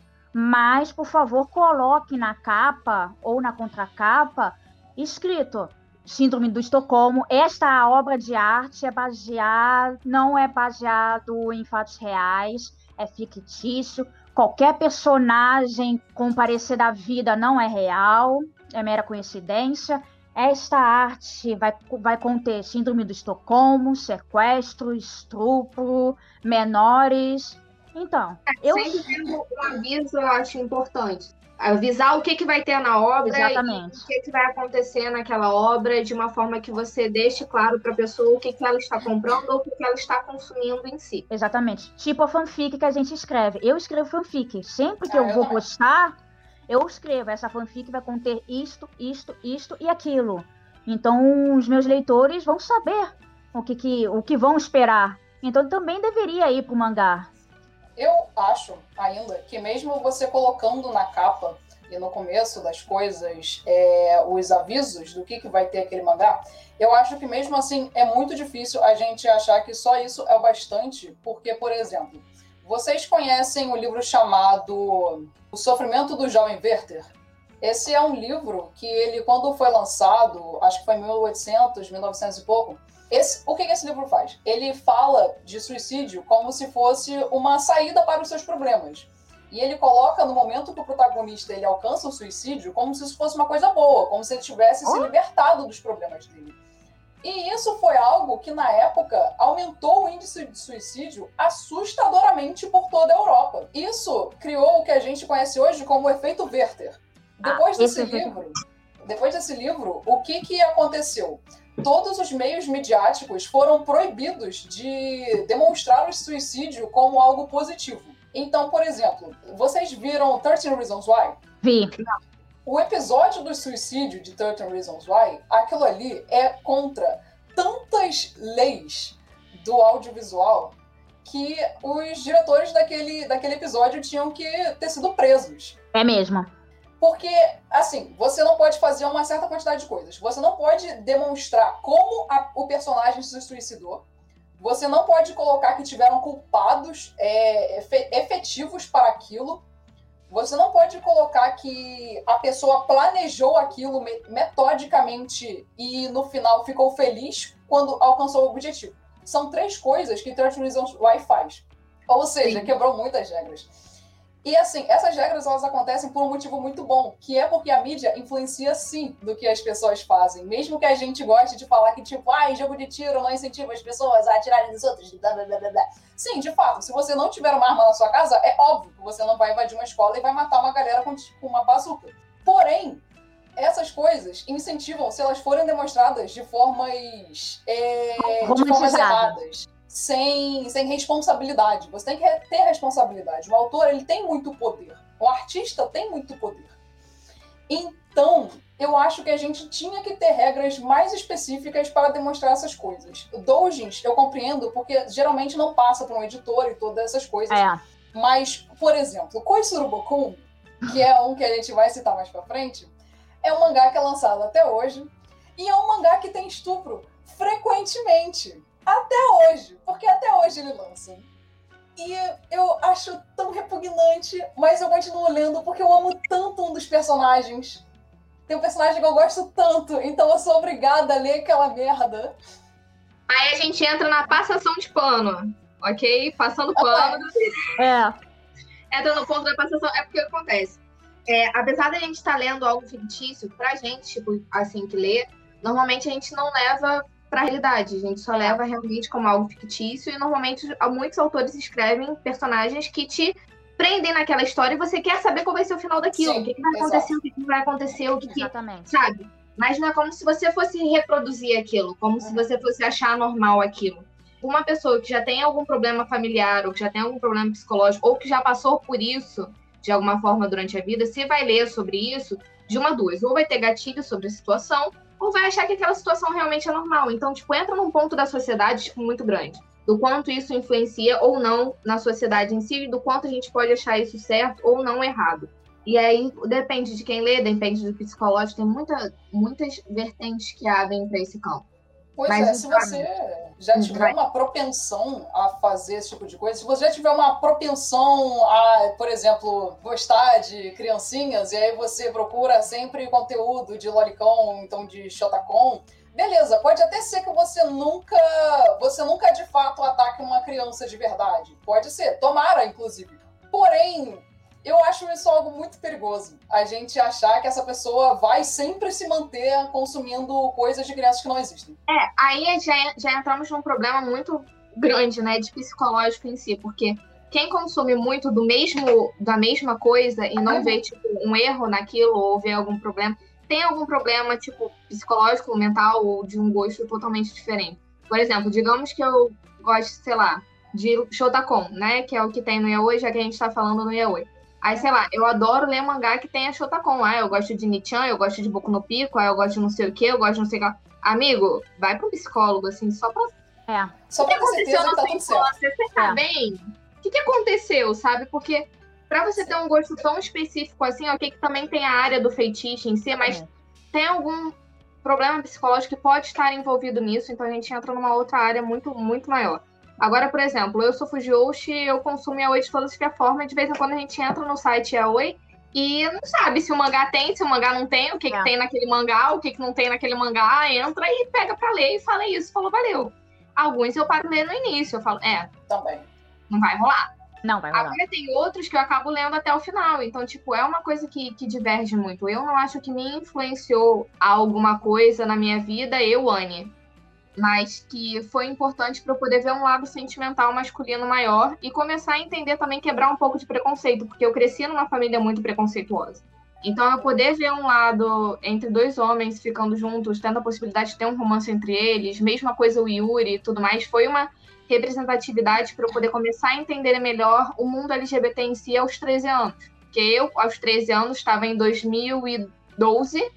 [SPEAKER 3] Mas, por favor, coloque na capa ou na contracapa escrito Síndrome do Estocolmo. Esta obra de arte é baseada, não é baseado em fatos reais, é fictício. Qualquer personagem com parecer da vida não é real, é mera coincidência. Esta arte vai, vai conter Síndrome do Estocolmo, sequestro, estupro, menores. Então,
[SPEAKER 4] é, eu. Sempre um aviso, eu acho importante avisar o que, que vai ter na obra
[SPEAKER 3] Exatamente.
[SPEAKER 4] o que, que vai acontecer naquela obra de uma forma que você deixe claro para a pessoa o que, que ela está comprando ou o que, que ela está consumindo em si.
[SPEAKER 3] Exatamente. Tipo a fanfic que a gente escreve. Eu escrevo fanfic. Sempre que ah, eu, vou postar, eu escrevo. Essa fanfic vai conter isto, isto, isto e aquilo. Então os meus leitores vão saber o que, que, o que vão esperar. Então também deveria ir para o mangá.
[SPEAKER 2] Eu acho ainda que mesmo você colocando na capa e no começo das coisas é, os avisos do que, que vai ter aquele mangá, eu acho que mesmo assim é muito difícil a gente achar que só isso é o bastante, porque, por exemplo, vocês conhecem o livro chamado O Sofrimento do Jovem Werther? Esse é um livro que ele, quando foi lançado, acho que foi em 1800, 1900 e pouco, esse, o que, esse livro faz? Ele fala de suicídio como se fosse uma saída para os seus problemas. E ele coloca no momento que o protagonista ele alcança o suicídio como se isso fosse uma coisa boa, como se ele tivesse se libertado dos problemas dele. E isso foi algo que, na época, aumentou o índice de suicídio assustadoramente por toda a Europa. Isso criou o que a gente conhece hoje como o efeito Werther. Depois ah, desse livro, depois desse livro, o que, que aconteceu? Todos os meios midiáticos foram proibidos de demonstrar o suicídio como algo positivo. Então, por exemplo, vocês viram 13 Reasons Why?
[SPEAKER 3] Vi.
[SPEAKER 2] O episódio do suicídio de 13 Reasons Why, aquilo ali é contra tantas leis do audiovisual que os diretores daquele, daquele episódio tinham que ter sido presos.
[SPEAKER 3] É mesmo.
[SPEAKER 2] Porque, assim, você não pode fazer uma certa quantidade de coisas. Você não pode demonstrar como a, o personagem se suicidou. Você não pode colocar que tiveram culpados é, efetivos para aquilo. Você não pode colocar que a pessoa planejou aquilo metodicamente e no final ficou feliz quando alcançou o objetivo. São três coisas que 13 Reasons Why faz. Ou seja, Sim. quebrou muitas regras. E assim, essas regras elas acontecem por um motivo muito bom, que é porque a mídia influencia sim no que as pessoas fazem. Mesmo que a gente goste de falar que, tipo, ai, ah, jogo de tiro não incentiva as pessoas a atirarem nos outros, blá, blá, blá, blá. Sim, de fato, se você não tiver uma arma na sua casa, é óbvio que você não vai invadir uma escola e vai matar uma galera com, com uma bazuca. Porém, essas coisas incentivam se elas forem demonstradas de formas, é, de formas erradas sem, sem responsabilidade. Você tem que ter responsabilidade. O autor ele tem muito poder. O artista tem muito poder. Então, eu acho que a gente tinha que ter regras mais específicas para demonstrar essas coisas. Doujins, eu compreendo, porque geralmente não passa por um editor e todas essas coisas. É. Mas, por exemplo, Koisurubokun, que é um que a gente vai citar mais pra frente, é um mangá que é lançado até hoje. E é um mangá que tem estupro frequentemente. Até hoje, porque até hoje ele lança. E eu acho tão repugnante, mas eu continuo lendo porque eu amo tanto um dos personagens. Tem um personagem que eu gosto tanto, então eu sou obrigada a ler aquela merda.
[SPEAKER 4] Aí a gente entra na passação de pano, ok? Passando pano.
[SPEAKER 3] É.
[SPEAKER 4] Entra no ponto da passação. É porque acontece. É, apesar da gente estar tá lendo algo fictício, pra gente, tipo, assim, que lê, normalmente a gente não leva pra realidade. A gente só leva realmente como algo fictício. E normalmente muitos autores escrevem personagens que te prendem naquela história e você quer saber qual vai ser o final daquilo. Sim, o que, que vai exato. acontecer, o que, que vai acontecer, o que,
[SPEAKER 3] Exatamente.
[SPEAKER 4] que. Sabe? Mas não é como se você fosse reproduzir aquilo, como se você fosse achar normal aquilo. Uma pessoa que já tem algum problema familiar, ou que já tem algum problema psicológico, ou que já passou por isso de alguma forma durante a vida, se vai ler sobre isso, de uma duas, ou vai ter gatilho sobre a situação, ou vai achar que aquela situação realmente é normal. Então, tipo, entra num ponto da sociedade tipo, muito grande. Do quanto isso influencia ou não na sociedade em si, do quanto a gente pode achar isso certo ou não errado. E aí depende de quem lê, depende do psicológico, tem muita, muitas vertentes que abrem para esse campo.
[SPEAKER 2] Pois Mas, é, se você já tiver uma propensão a fazer esse tipo de coisa, se você já tiver uma propensão a, por exemplo, gostar de criancinhas, e aí você procura sempre conteúdo de lolicon, então de shotacon, beleza, pode até ser que você nunca, você nunca de fato ataque uma criança de verdade. Pode ser, tomara, inclusive. Porém, eu acho isso algo muito perigoso. A gente achar que essa pessoa vai sempre se manter consumindo coisas de crianças que não existem.
[SPEAKER 4] É, aí já, já entramos num problema muito grande, né, de psicológico em si, porque quem consome muito do mesmo da mesma coisa e não vê tipo um erro naquilo ou vê algum problema, tem algum problema tipo psicológico, mental ou de um gosto totalmente diferente. Por exemplo, digamos que eu gosto, sei lá, de Shotacon, né, que é o que tem no Yaoi, já que a gente tá falando no Yaoi. Aí, sei lá, eu adoro ler mangá que tem a Shotacon. Ah, eu gosto de Nichan, eu gosto de Boku no Pico, ah, eu gosto de não sei o que, eu gosto de não sei o que. Amigo, vai pro psicólogo, assim, só pra.
[SPEAKER 3] É.
[SPEAKER 2] Só pra ter certeza que tá tudo certo.
[SPEAKER 4] Você tá é. bem? O que, que aconteceu, sabe? Porque pra você ter um gosto tão específico assim, ok, que também tem a área do feitiço em si, mas é. tem algum problema psicológico que pode estar envolvido nisso, então a gente entra numa outra área muito, muito maior. Agora, por exemplo, eu sou Fujoshi, eu consumo Yaoi de todas as formas, de vez em quando a gente entra no site Yaoi e não sabe se o mangá tem, se o mangá não tem, o que, é. que tem naquele mangá, o que, que não tem naquele mangá, entra e pega pra ler e fala isso, falou, valeu. Alguns eu paro ler no início, eu falo, é.
[SPEAKER 2] Também.
[SPEAKER 4] Não vai rolar.
[SPEAKER 3] Não, vai rolar.
[SPEAKER 4] Agora tem outros que eu acabo lendo até o final. Então, tipo, é uma coisa que, que diverge muito. Eu não acho que me influenciou alguma coisa na minha vida, eu, Anne mas que foi importante para eu poder ver um lado sentimental masculino maior e começar a entender também quebrar um pouco de preconceito, porque eu cresci numa família muito preconceituosa. Então, eu poder ver um lado entre dois homens ficando juntos, tendo a possibilidade de ter um romance entre eles, mesma coisa o Yuri e tudo mais, foi uma representatividade para eu poder começar a entender melhor o mundo LGBT em si aos 13 anos. Porque eu, aos 13 anos, estava em 2012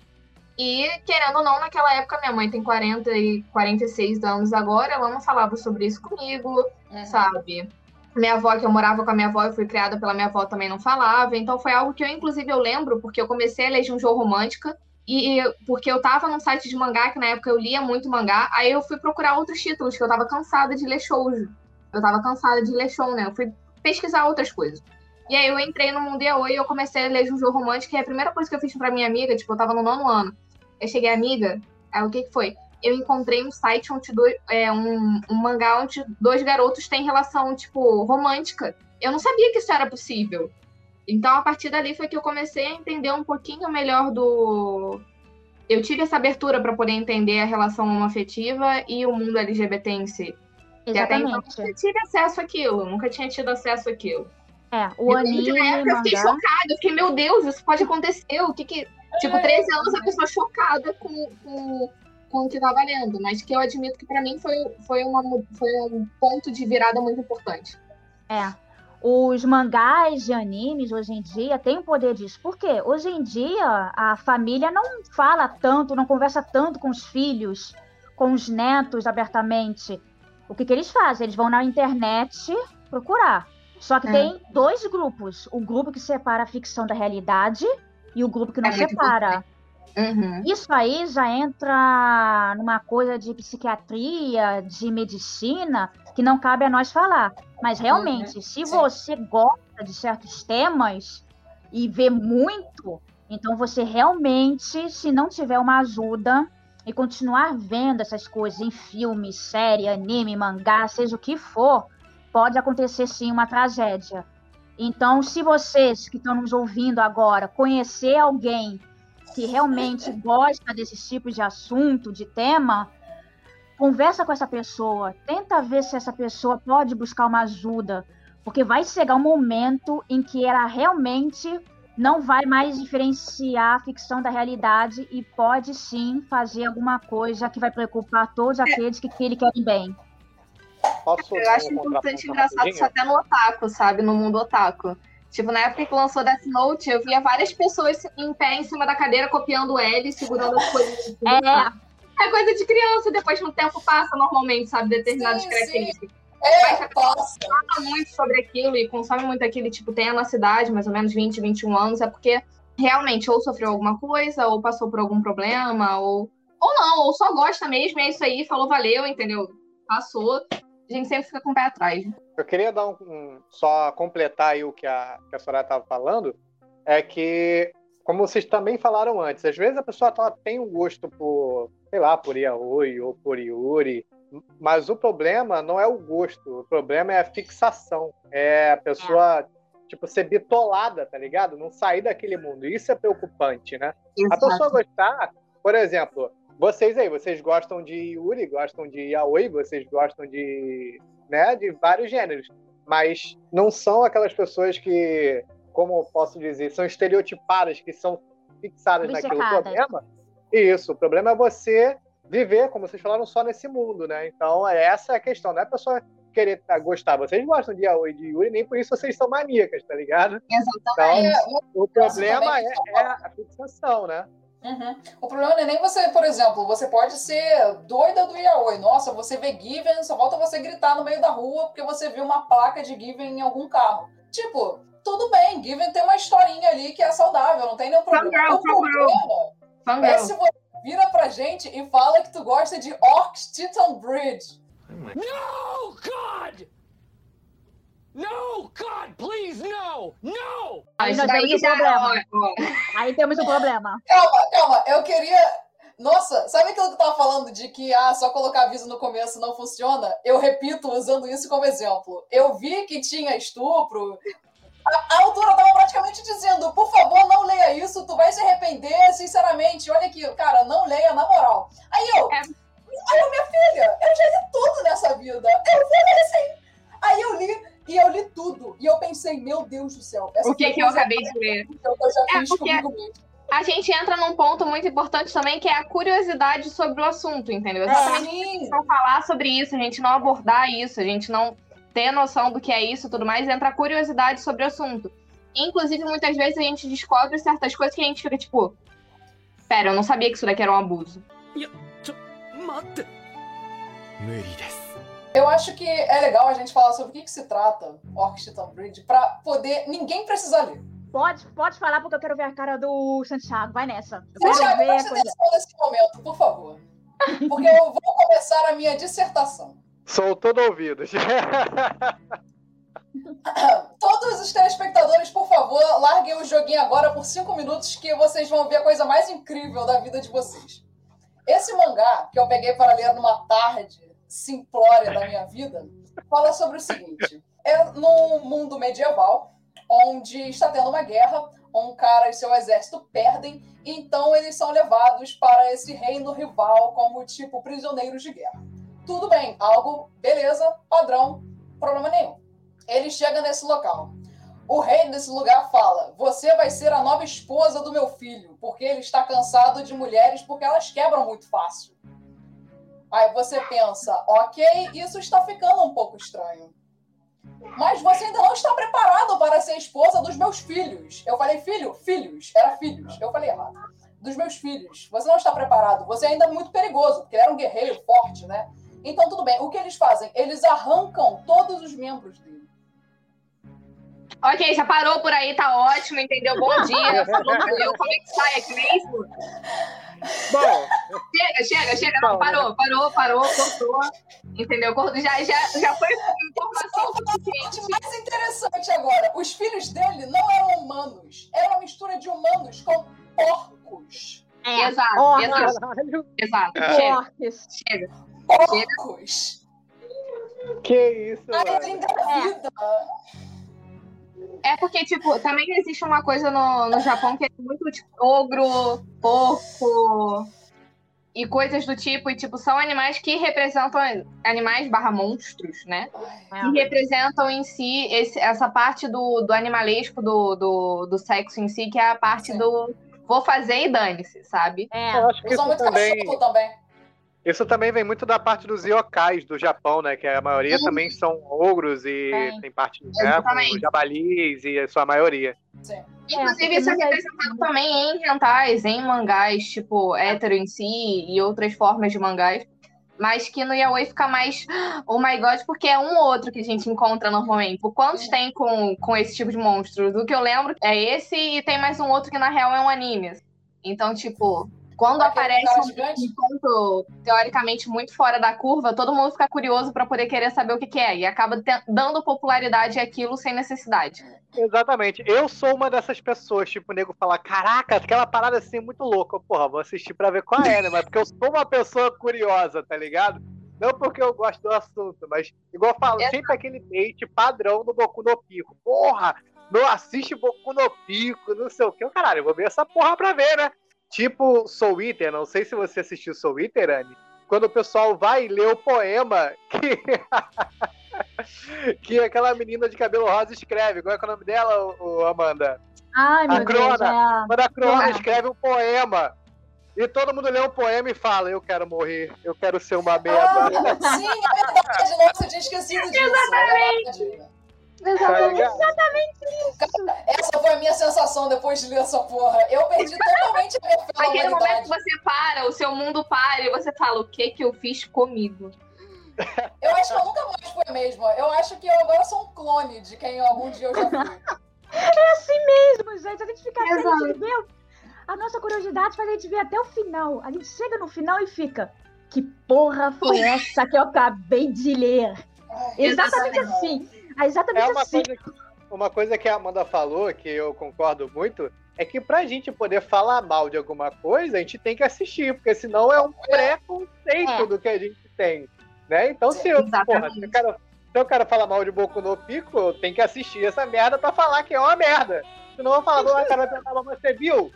[SPEAKER 4] e, querendo ou não, naquela época, minha mãe tem 40 e 46 anos agora, ela não falava sobre isso comigo, uhum. sabe? Minha avó, que eu morava com a minha avó e fui criada pela minha avó, também não falava. Então foi algo que eu, inclusive, eu lembro, porque eu comecei a ler Junjo Romântica, e porque eu tava num site de mangá, que na época eu lia muito mangá, aí eu fui procurar outros títulos, que eu tava cansada de ler shoujo. Eu tava cansada de ler show, né? Eu fui pesquisar outras coisas. E aí eu entrei no Mundo Yaoi e eu comecei a ler Junjo Romântica, e a primeira coisa que eu fiz pra minha amiga, tipo, eu tava no nono ano, eu cheguei, amiga, aí o que, que foi? Eu encontrei um site onde dois, é, um, um mangá onde dois garotos têm relação, tipo, romântica. Eu não sabia que isso era possível. Então, a partir dali foi que eu comecei a entender um pouquinho melhor do. Eu tive essa abertura para poder entender a relação homoafetiva e o mundo LGBT em si.
[SPEAKER 3] Exatamente.
[SPEAKER 4] Então, eu nunca tive acesso àquilo, nunca tinha tido acesso àquilo.
[SPEAKER 3] É, o anime.
[SPEAKER 4] Eu fiquei chocada, eu fiquei, meu Deus, isso pode acontecer, o que que. Tipo, 13 anos a pessoa chocada com, com, com o que tava lendo, mas que eu admito que para mim foi, foi, uma, foi um ponto de virada muito importante.
[SPEAKER 3] É. Os mangás de animes hoje em dia têm o poder disso. Por quê? Hoje em dia a família não fala tanto, não conversa tanto com os filhos, com os netos abertamente. O que, que eles fazem? Eles vão na internet procurar. Só que é. tem dois grupos: o grupo que separa a ficção da realidade e o grupo que não é separa.
[SPEAKER 4] Uhum.
[SPEAKER 3] Isso aí já entra numa coisa de psiquiatria, de medicina, que não cabe a nós falar. Mas realmente,
[SPEAKER 2] Uhum,
[SPEAKER 3] se
[SPEAKER 2] sim.
[SPEAKER 3] você gosta de certos temas e vê muito, então você realmente, se não tiver uma ajuda e continuar vendo essas coisas em filme, série, anime, mangá, seja o que for, pode acontecer sim uma tragédia. Então, se vocês que estão nos ouvindo agora conhecer alguém que realmente gosta desses tipos de assunto, de tema, conversa com essa pessoa, tenta ver se essa pessoa pode buscar uma ajuda, porque vai chegar um momento em que ela realmente não vai mais diferenciar a ficção da realidade e pode sim fazer alguma coisa que vai preocupar todos aqueles que, que ele querem bem.
[SPEAKER 5] Posso
[SPEAKER 4] Eu
[SPEAKER 5] um
[SPEAKER 4] acho importante e engraçado
[SPEAKER 5] rapidinho?
[SPEAKER 4] isso até no otaku, sabe? No mundo otaku. Tipo, na época que lançou Death Note, eu via várias pessoas em pé em cima da cadeira, copiando L, segurando as coisas.
[SPEAKER 3] É,
[SPEAKER 4] É coisa de criança, depois que o tempo passa normalmente, sabe? Determinadas
[SPEAKER 2] Sim,
[SPEAKER 4] características.
[SPEAKER 2] É, passa.
[SPEAKER 4] Fala muito sobre aquilo e consome muito aquilo, tipo, tem a nossa idade, mais ou menos 20, 21 anos, é porque realmente ou sofreu alguma coisa, ou passou por algum problema, ou, ou não, ou só gosta mesmo, é isso aí, falou, valeu, entendeu? Passou. A gente sempre fica com o pé atrás.
[SPEAKER 5] Eu queria dar um, um- só completar aí o que a, que a Soraya estava falando, é que, como vocês também falaram antes, às vezes a pessoa ela tem um gosto por, sei lá, por yaoi ou por yuri, mas o problema não é o gosto, o problema é a fixação, é a pessoa, tipo, ser bitolada, tá ligado? Não sair daquele mundo, isso é preocupante, né? A pessoa gostar, por exemplo, vocês aí, vocês gostam de Yuri, gostam de Yaoi, vocês gostam de, né, de vários gêneros, mas não são aquelas pessoas que, como eu posso dizer, são estereotipadas, que são fixadas naquilo. O
[SPEAKER 3] Obcecadas.
[SPEAKER 5] problema, isso, o problema é você viver, como vocês falaram, só nesse mundo, né? Então, essa é a questão, não é a pessoa querer gostar. Vocês gostam de Yaoi de Yuri, nem por isso vocês são maníacas, tá ligado?
[SPEAKER 4] Exatamente.
[SPEAKER 5] Então,
[SPEAKER 2] É,
[SPEAKER 5] o problema é, é a fixação, né?
[SPEAKER 2] Uhum. O problema não é nem você, por exemplo, você pode ser doida do yaoi. Nossa, você vê Given, só falta você gritar no meio da rua porque você viu uma placa de Given em algum carro. Tipo, tudo bem, Given tem uma historinha ali que é saudável, não tem nenhum problema.
[SPEAKER 4] Fangirl,
[SPEAKER 2] o problema é se você vira pra gente e fala que tu gosta de Orcs Titan Bridge.
[SPEAKER 1] No, God! No, God, please, no! No!
[SPEAKER 3] Aí nós temos um problema. Aí temos um problema.
[SPEAKER 2] Calma, calma, eu queria. Nossa, sabe aquilo que eu tava falando de que ah, só colocar aviso no começo não funciona? Eu repito usando isso como exemplo. Eu vi que tinha estupro. A, a autora tava praticamente dizendo, por favor, não leia isso, tu vai se arrepender, sinceramente. Olha aqui, cara, não leia na moral. Aí eu,
[SPEAKER 4] É.
[SPEAKER 2] aí eu, minha filha, eu já li tudo nessa vida. Eu vou ler sim. Aí eu li, e eu li tudo. E eu pensei, meu Deus do céu.
[SPEAKER 4] o que,
[SPEAKER 2] é
[SPEAKER 4] que eu acabei de tá ler?
[SPEAKER 2] Então, eu já
[SPEAKER 4] é,
[SPEAKER 2] fiz
[SPEAKER 4] porque...
[SPEAKER 2] comigo mesmo
[SPEAKER 4] a gente entra num ponto muito importante também, que é a curiosidade sobre o assunto, entendeu? Exatamente. Não falar sobre isso, a gente não abordar isso, a gente não ter noção do que é isso e tudo mais, entra a curiosidade sobre o assunto. Inclusive, muitas vezes a gente descobre certas coisas que a gente fica tipo: Pera, eu não sabia que isso daqui era um abuso.
[SPEAKER 1] Eu...
[SPEAKER 2] Eu acho que é legal a gente falar sobre o que, que se trata Orc Titan Bridge pra poder ninguém precisar ler.
[SPEAKER 3] Pode, pode falar porque eu quero ver a cara do Santiago. Vai nessa. Eu quero
[SPEAKER 2] Santiago,
[SPEAKER 3] ver a
[SPEAKER 2] preste
[SPEAKER 3] coisa.
[SPEAKER 2] atenção nesse momento, por favor. Porque eu vou começar a minha dissertação.
[SPEAKER 5] Sou todo ouvidos.
[SPEAKER 2] Todos os telespectadores, por favor, larguem o joguinho agora por cinco minutos que vocês vão ver a coisa mais incrível da vida de vocês. Esse mangá, que eu peguei para ler numa tarde simplória da minha vida, fala sobre o seguinte. É num mundo medieval, onde está tendo uma guerra, um cara e seu exército perdem, então eles são levados para esse reino rival como, tipo, prisioneiros de guerra. Tudo bem, algo, beleza, padrão, problema nenhum. Ele chega nesse local. O rei desse lugar fala: Você vai ser a nova esposa do meu filho, porque ele está cansado de mulheres porque elas quebram muito fácil. Aí você pensa: Ok, isso está ficando um pouco estranho. Mas você ainda não está preparado para ser esposa dos meus filhos. Eu falei filho? Filhos. Era filhos. Eu falei errado. Dos meus filhos. Você não está preparado. Você ainda é muito perigoso, porque ele era um guerreiro forte, né? Então, tudo bem. O que eles fazem? Eles arrancam todos os membros dele.
[SPEAKER 4] Ok, já parou por aí, tá ótimo, entendeu? Bom dia. Falou, valeu. Como é que sai aqui mesmo?
[SPEAKER 5] Bom,
[SPEAKER 4] Chega, chega, chega. Não, parou, parou, parou, cortou. Entendeu? Já, já, já foi informação suficiente.
[SPEAKER 2] O mais interessante agora, os filhos dele não eram humanos. Era uma mistura de humanos com porcos.
[SPEAKER 3] É,
[SPEAKER 4] Exato,
[SPEAKER 3] orques,
[SPEAKER 4] exato,
[SPEAKER 5] caralho.
[SPEAKER 4] exato. Chega,
[SPEAKER 3] orques.
[SPEAKER 4] chega.
[SPEAKER 2] Porcos.
[SPEAKER 5] Que isso,
[SPEAKER 2] Aí
[SPEAKER 5] mano.
[SPEAKER 2] ele engravida.
[SPEAKER 4] É porque, tipo, também existe uma coisa no, no Japão que é muito, tipo, ogro, porco e coisas do tipo. E, tipo, são animais que representam animais barra monstros, né?
[SPEAKER 2] Ai,
[SPEAKER 4] que representam em si esse- essa parte do, do animalesco, do, do, do sexo em si, que é a parte
[SPEAKER 2] Sim.
[SPEAKER 4] do vou fazer e dane-se, sabe?
[SPEAKER 3] É.
[SPEAKER 5] Eu acho que
[SPEAKER 2] são
[SPEAKER 5] isso
[SPEAKER 2] muito
[SPEAKER 5] também,
[SPEAKER 2] cachorro também.
[SPEAKER 5] Isso também vem muito da parte dos yokais do Japão, né? Que a maioria
[SPEAKER 4] Sim.
[SPEAKER 5] também são ogros e
[SPEAKER 3] Tem.
[SPEAKER 5] tem parte né, com jabalis e a sua maioria.
[SPEAKER 2] Sim.
[SPEAKER 4] Inclusive,
[SPEAKER 3] É,
[SPEAKER 4] isso é representado também em rentais, em mangás, tipo, hétero em si e outras formas de mangás. Mas que no Yaoi fica mais, oh my god, porque é um ou outro que a gente encontra normalmente. Tipo, Quantos tem com, com esse tipo de monstro? Do que eu lembro é esse e tem mais um outro que na real é um anime. Então, tipo, quando
[SPEAKER 2] Aquele
[SPEAKER 4] aparece um
[SPEAKER 2] gigante?
[SPEAKER 4] encontro teoricamente muito fora da curva, todo mundo fica curioso pra poder querer saber o que, que é. E acaba dando popularidade àquilo sem necessidade.
[SPEAKER 5] Exatamente. Eu sou uma dessas pessoas, tipo, o nego falar, caraca, aquela parada assim é muito louca. Porra, vou assistir pra ver qual é, né? Mas porque eu sou uma pessoa curiosa, tá ligado? Não porque eu gosto do assunto, mas igual eu falo,
[SPEAKER 4] Exato.
[SPEAKER 5] sempre aquele bait padrão do Boku no Pico. Porra, não assiste Boku no Pico, não sei o que. Caralho, eu vou ver essa porra pra ver, né? Tipo Soul Eater, não sei se você assistiu Soul Eater, Anne. Quando o pessoal vai ler o poema que que aquela menina de cabelo rosa escreve. Qual é, que é o nome dela, o, Amanda?
[SPEAKER 3] Ai, meu
[SPEAKER 5] A Crona.
[SPEAKER 3] Deus. É...
[SPEAKER 5] Quando a Crona
[SPEAKER 3] Ah.
[SPEAKER 5] escreve um poema. E todo mundo lê um poema e fala: Eu quero morrer, eu quero ser uma merda.
[SPEAKER 2] Ah, sim, é verdade. Nossa, eu tinha esquecido disso. Exatamente.
[SPEAKER 5] Tá ligado?
[SPEAKER 2] Essa foi a minha sensação depois de ler essa porra. Eu perdi totalmente a minha fé na
[SPEAKER 4] Naquele momento que você para, o seu mundo para e você fala, o que que eu fiz comigo?
[SPEAKER 2] Eu acho que eu nunca mais fui a mesma. Eu acho que eu agora sou um clone de quem algum dia eu já fui.
[SPEAKER 3] É assim mesmo, gente. A gente fica assim, a
[SPEAKER 4] Exato.
[SPEAKER 3] gente vê. A nossa curiosidade faz a gente ver até o final. A gente chega no final e fica. Que porra foi essa que eu acabei de ler? Exatamente
[SPEAKER 2] Exatamente.
[SPEAKER 3] assim. É exatamente
[SPEAKER 5] É uma
[SPEAKER 3] assim.
[SPEAKER 5] coisa, que, uma coisa que a Amanda falou, que eu concordo muito, é que pra gente poder falar mal de alguma coisa, a gente tem que assistir, porque senão é um preconceito
[SPEAKER 3] É.
[SPEAKER 5] do que a gente tem. Né? Então, se eu, porra, se eu quero, se eu quero falar mal de Boku no Pico, eu tenho que assistir essa merda pra falar que é uma merda. Senão eu vou falar, ah, cara, vai perguntar, mas você viu?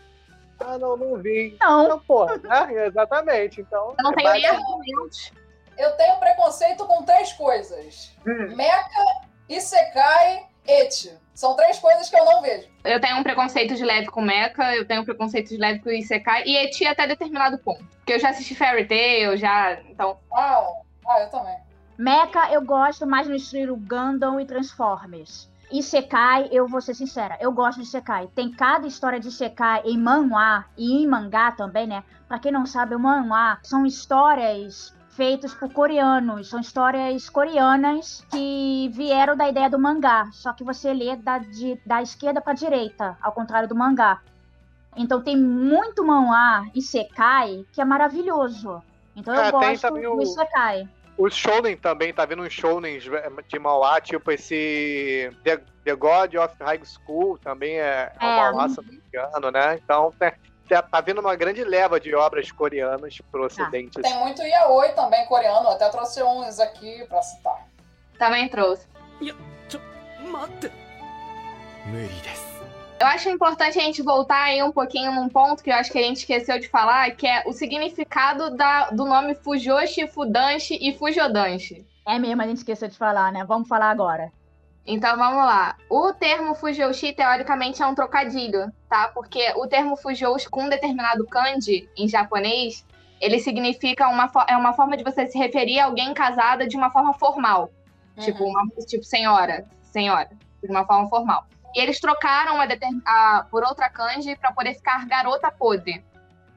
[SPEAKER 5] Ah, não, não vi.
[SPEAKER 3] Não,
[SPEAKER 5] Então, porra, né? Exatamente. Então,
[SPEAKER 4] Eu não
[SPEAKER 5] é
[SPEAKER 4] tenho nem argumentos.
[SPEAKER 2] Eu tenho preconceito com três coisas:
[SPEAKER 4] Hum.
[SPEAKER 2] Mecha, Isekai, Eti. São três coisas que eu não vejo.
[SPEAKER 4] Eu tenho um preconceito de leve com Mecha, eu tenho um preconceito de leve com Isekai e Eti até determinado ponto. Porque eu já assisti Fairy Tail, já. Então.
[SPEAKER 2] Ah, ah eu também.
[SPEAKER 3] Mecha eu gosto mais no estilo Gundam e Transformers. E Sekai, eu vou ser sincera, eu gosto de Sekai. Tem cada história de Sekai em manhwa e em mangá também, né? Pra quem não sabe, o manhwa são histórias feitas por coreanos. São histórias coreanas que vieram da ideia do mangá. Só que você lê da, de- da esquerda pra direita, ao contrário do mangá. Então tem muito manhwa e Sekai que é maravilhoso. Então eu
[SPEAKER 5] Ah,
[SPEAKER 3] gosto do
[SPEAKER 5] o-
[SPEAKER 3] Sekai.
[SPEAKER 5] Os shounen também, tá vendo uns shounen de Mauá, tipo esse The, The God of High School, também é, é
[SPEAKER 3] É.
[SPEAKER 5] um Mauá, se eu não me engano, né? Então Tá, tá vindo uma grande leva de obras coreanas pro tá. ocidente.
[SPEAKER 2] Ah, tem assim. muito yaoi também coreano, até trouxe uns aqui pra citar.
[SPEAKER 4] Também trouxe. Eu acho importante a gente voltar aí um pouquinho num ponto que eu acho que a gente esqueceu de falar, que é o significado da, do nome Fujoshi, Fudanshi e Fujodanshi.
[SPEAKER 3] É mesmo, a gente esqueceu de falar, né? Vamos falar agora.
[SPEAKER 4] Então vamos lá. O termo Fujoshi, teoricamente, é um trocadilho, tá? Porque o termo Fujoshi, com um determinado kanji em japonês, ele significa uma, é uma forma de você se referir a alguém casada de uma forma formal. Tipo,
[SPEAKER 2] Uhum.
[SPEAKER 4] uma, tipo senhora, senhora, de uma forma formal. E eles trocaram a a- por outra kanji para poder ficar garota podre.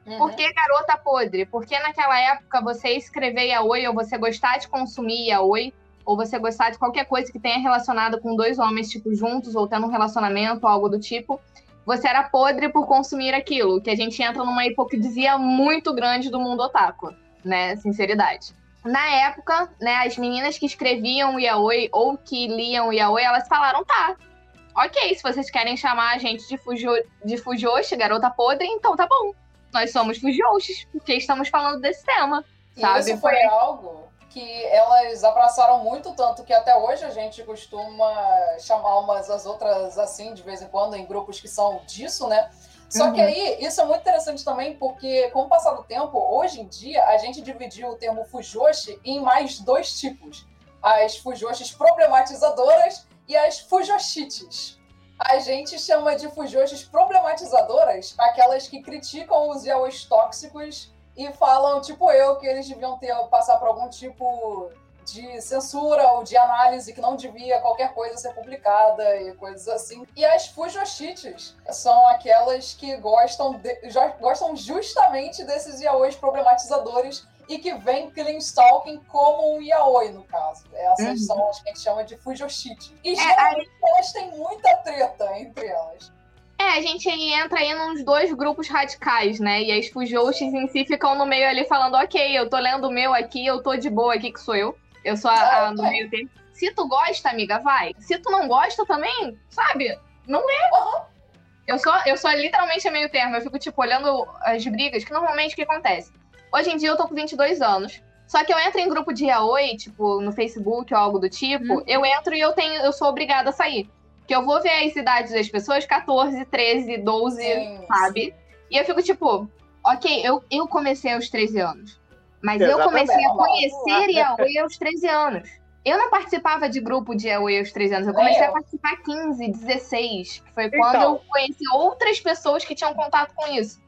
[SPEAKER 2] Uhum.
[SPEAKER 4] Por que garota podre? Porque naquela época você escrever yaoi ou você gostar de consumir yaoi ou você gostar de qualquer coisa que tenha relacionado com dois homens, tipo, juntos, ou tendo um relacionamento, algo do tipo, você era podre por consumir aquilo, que a gente entra numa hipocrisia muito grande do mundo otaku, né? Sinceridade. Na época, né, as meninas que escreviam o yaoi ou que liam o yaoi, elas falaram, tá, ok, se vocês querem chamar a gente de, fujo, de fujoshi, garota podre, então tá bom. Nós somos fujoshis, porque estamos falando desse tema,
[SPEAKER 2] E
[SPEAKER 4] sabe?
[SPEAKER 2] isso foi algo que elas abraçaram muito, tanto que até hoje a gente costuma chamar umas as outras assim, de vez em quando, em grupos que são disso, né? Só que
[SPEAKER 4] Uhum.
[SPEAKER 2] aí, isso é muito interessante também, porque com o passar do tempo, hoje em dia, a gente dividiu o termo fujoshi em mais dois tipos. As fujoshis problematizadoras e as fujoshites. A gente chama de fujoshis problematizadoras aquelas que criticam os yaois tóxicos e falam, tipo eu, que eles deviam ter passar por algum tipo de censura ou de análise que não devia qualquer coisa ser publicada e coisas assim. E as fujoshites são aquelas que gostam, de- gostam justamente desses yaois problematizadores e que veem Clean Stalking como um yaoi, no caso. Essas
[SPEAKER 4] Uhum.
[SPEAKER 2] são as que a gente chama de fujoshites. E
[SPEAKER 4] É,
[SPEAKER 2] geralmente elas têm muita treta entre elas.
[SPEAKER 4] É, a gente entra aí nos dois grupos radicais, né? E as fujoshis em si ficam no meio ali falando, ok, eu tô lendo o meu aqui, eu tô de boa aqui, que sou eu. Eu sou a, a no meio termo. Se tu gosta, amiga, vai. Se tu não gosta também, sabe? Não lê. Eu sou, eu sou literalmente a meio termo. Eu fico, tipo, olhando as brigas, que normalmente o que acontece? Hoje em dia eu tô com 22 anos. Só que eu entro em grupo de yaoi, tipo, no Facebook ou algo do tipo,
[SPEAKER 3] Uhum.
[SPEAKER 4] eu entro e eu tenho, eu sou obrigada a sair. Que eu vou ver as idades das pessoas, 14, 13, 12,
[SPEAKER 2] Sim,
[SPEAKER 4] sabe? E eu fico tipo, ok, eu, eu comecei aos 13 anos. Mas eu
[SPEAKER 5] Exatamente.
[SPEAKER 4] comecei a conhecer Yaoi aos 13 anos. Eu não participava de grupo de Yaoi aos 13 anos. Eu comecei
[SPEAKER 2] eu.
[SPEAKER 4] a participar 15, 16. Que foi quando
[SPEAKER 5] Então.
[SPEAKER 4] eu conheci outras pessoas que tinham contato com isso.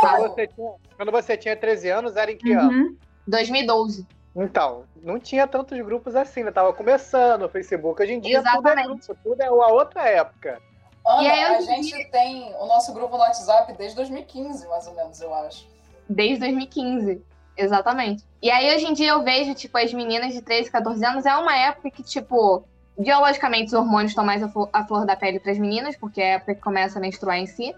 [SPEAKER 5] Quando
[SPEAKER 2] Eu,
[SPEAKER 5] você tinha, quando você tinha 13 anos, era em que ano?
[SPEAKER 3] Uhum.
[SPEAKER 4] 2012.
[SPEAKER 5] Então, não tinha tantos grupos assim, né? Tava começando o Facebook. Hoje em dia tudo é grupo, tudo é a outra época.
[SPEAKER 2] Ana,
[SPEAKER 4] E aí,
[SPEAKER 2] a gente tem o nosso grupo no WhatsApp desde 2015, mais ou menos, eu acho.
[SPEAKER 4] Desde 2015. Exatamente. E aí, hoje em dia, eu vejo, tipo, as meninas de 13, 14 anos, é uma época que, tipo, biologicamente os hormônios estão mais à flor da pele para as meninas, porque é a época que começa a menstruar em si.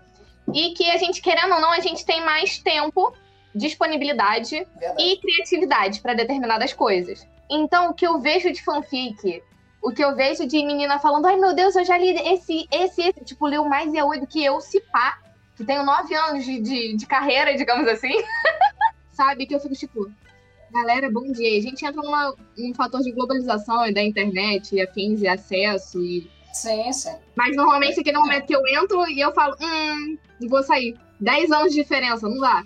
[SPEAKER 4] E que a gente, querendo ou não, a gente tem mais tempo, disponibilidade
[SPEAKER 2] Verdade.
[SPEAKER 4] e criatividade para determinadas coisas. Então, o que eu vejo de fanfic, o que eu vejo de menina falando, ai meu Deus, eu já li esse, esse, esse, tipo, leu mais yaoi do que eu, se pá, que tenho nove anos de, de, de carreira, digamos assim, sabe? Que eu fico tipo, galera, bom dia. A gente entra numa, num fator de globalização e da internet e afins e acesso e
[SPEAKER 2] Sim, sim.
[SPEAKER 4] mas normalmente aquele momento que eu entro e eu falo, hum, vou sair. 10 anos de diferença, não dá.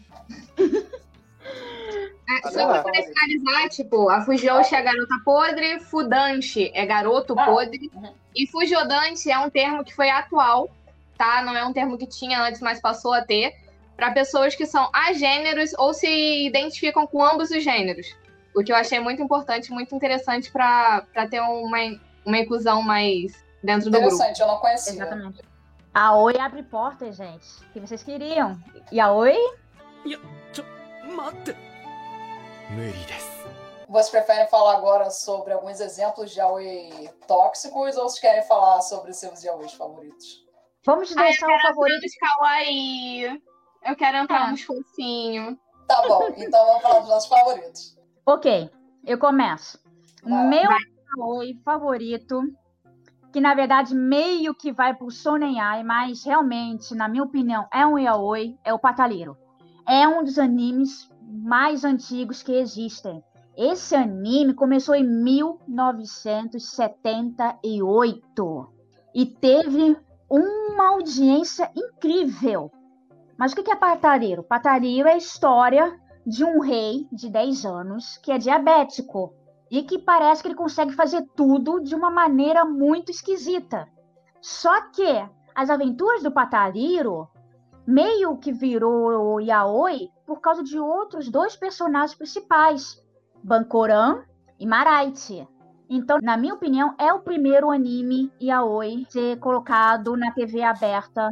[SPEAKER 4] É,
[SPEAKER 5] Ah,
[SPEAKER 4] só pra poder finalizar, tipo, a Fujoshi é garota podre, Fudanshi é garoto
[SPEAKER 2] Ah,
[SPEAKER 4] podre,
[SPEAKER 2] uhum.
[SPEAKER 4] e Fujodante é um termo que foi atual, tá? Não é um termo que tinha antes, mas passou a ter, para pessoas que são agêneros ou se identificam com ambos os gêneros. O que eu achei muito importante, muito interessante para ter uma, uma inclusão mais dentro do grupo.
[SPEAKER 2] Interessante, eu não conhecia.
[SPEAKER 3] Exatamente. A Oi abre portas, gente. O que vocês queriam? E a Oi?
[SPEAKER 1] ちょ待って無理です
[SPEAKER 2] Vocês preferem falar agora sobre alguns exemplos de yaoi tóxicos ou vocês querem falar sobre seus yaois favoritos?
[SPEAKER 3] Vamos deixar o favorito.
[SPEAKER 4] Nos kawaii. Eu quero entrar
[SPEAKER 3] Ah.
[SPEAKER 4] nos fofinhos.
[SPEAKER 2] Tá bom, então vamos falar dos nossos favoritos.
[SPEAKER 3] Ok, eu começo. O
[SPEAKER 2] Vai lá.
[SPEAKER 3] meu Oi favorito, que na verdade meio que vai pro Sonen Ai, mas realmente, na minha opinião, é um yaoi, é o Patalheiro. É um dos animes mais antigos que existem. Esse anime começou em 1978 e teve uma audiência incrível. Mas o que é Patalheiro? Patalheiro é a história de um rei de 10 anos que é diabético e que parece que ele consegue fazer tudo de uma maneira muito esquisita. Só que as aventuras do Pataliro meio que virou yaoi por causa de outros dois personagens principais, Bancoran e Maraiti. Então, na minha opinião, é o primeiro anime yaoi ser colocado na TV aberta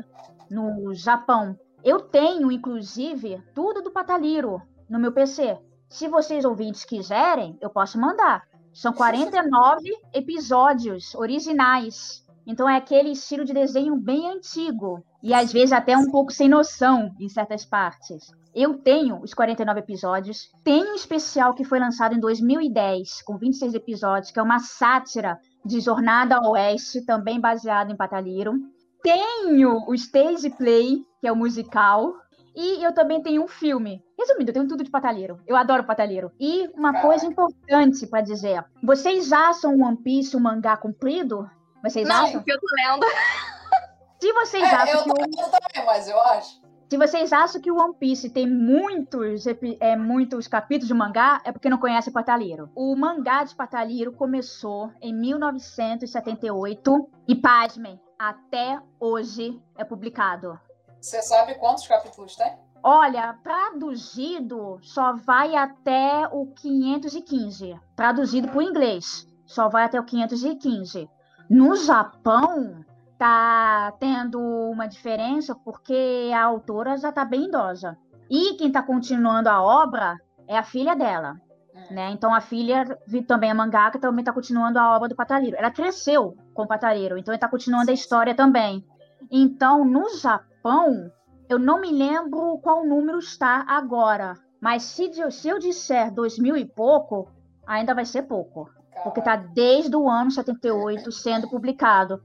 [SPEAKER 3] no Japão. Eu tenho, inclusive, tudo do Pataliro no meu PC. Se vocês ouvintes quiserem, eu posso mandar. São 49 episódios originais. Então é aquele estilo de desenho bem antigo e às vezes até um pouco sem noção em certas partes. Eu tenho os 49 episódios, tenho um especial que foi lançado em 2010 com 26 episódios, que é uma sátira de Jornada ao Oeste, também baseado em Pataliro. Tenho o Stage Play, que é o musical, e eu também tenho um filme. Resumindo, eu tenho tudo de patalheiro. Eu adoro patalheiro. E uma coisa importante para dizer: vocês acham One Piece um mangá comprido? Vocês
[SPEAKER 4] Não,
[SPEAKER 3] acham?
[SPEAKER 4] que eu tô lendo.
[SPEAKER 3] Se vocês
[SPEAKER 2] É,
[SPEAKER 3] acham
[SPEAKER 2] eu
[SPEAKER 3] que
[SPEAKER 2] tô
[SPEAKER 3] o
[SPEAKER 2] lendo também, mas eu acho.
[SPEAKER 3] se vocês acham que o One Piece tem muitos, é, muitos capítulos de mangá, é porque não conhece Patalheiro. O mangá de Patalheiro começou em 1978 e, pasmem, até hoje é publicado.
[SPEAKER 2] Você sabe quantos capítulos tem?
[SPEAKER 3] Olha, traduzido só vai até o 515. Traduzido para o inglês, só vai até o 515. No Japão, tá tendo uma diferença porque a autora já tá bem idosa. E quem tá continuando a obra é a filha dela,
[SPEAKER 2] Hum.
[SPEAKER 3] né? Então a filha também é mangaka, também tá continuando a obra do Patalheiro. Ela cresceu com o Patalheiro, então ele tá continuando a história também. Então, no Japão, eu não me lembro qual número está agora, mas se, se eu disser 2000 e pouco, ainda vai ser pouco porque está desde o ano 78 sendo publicado.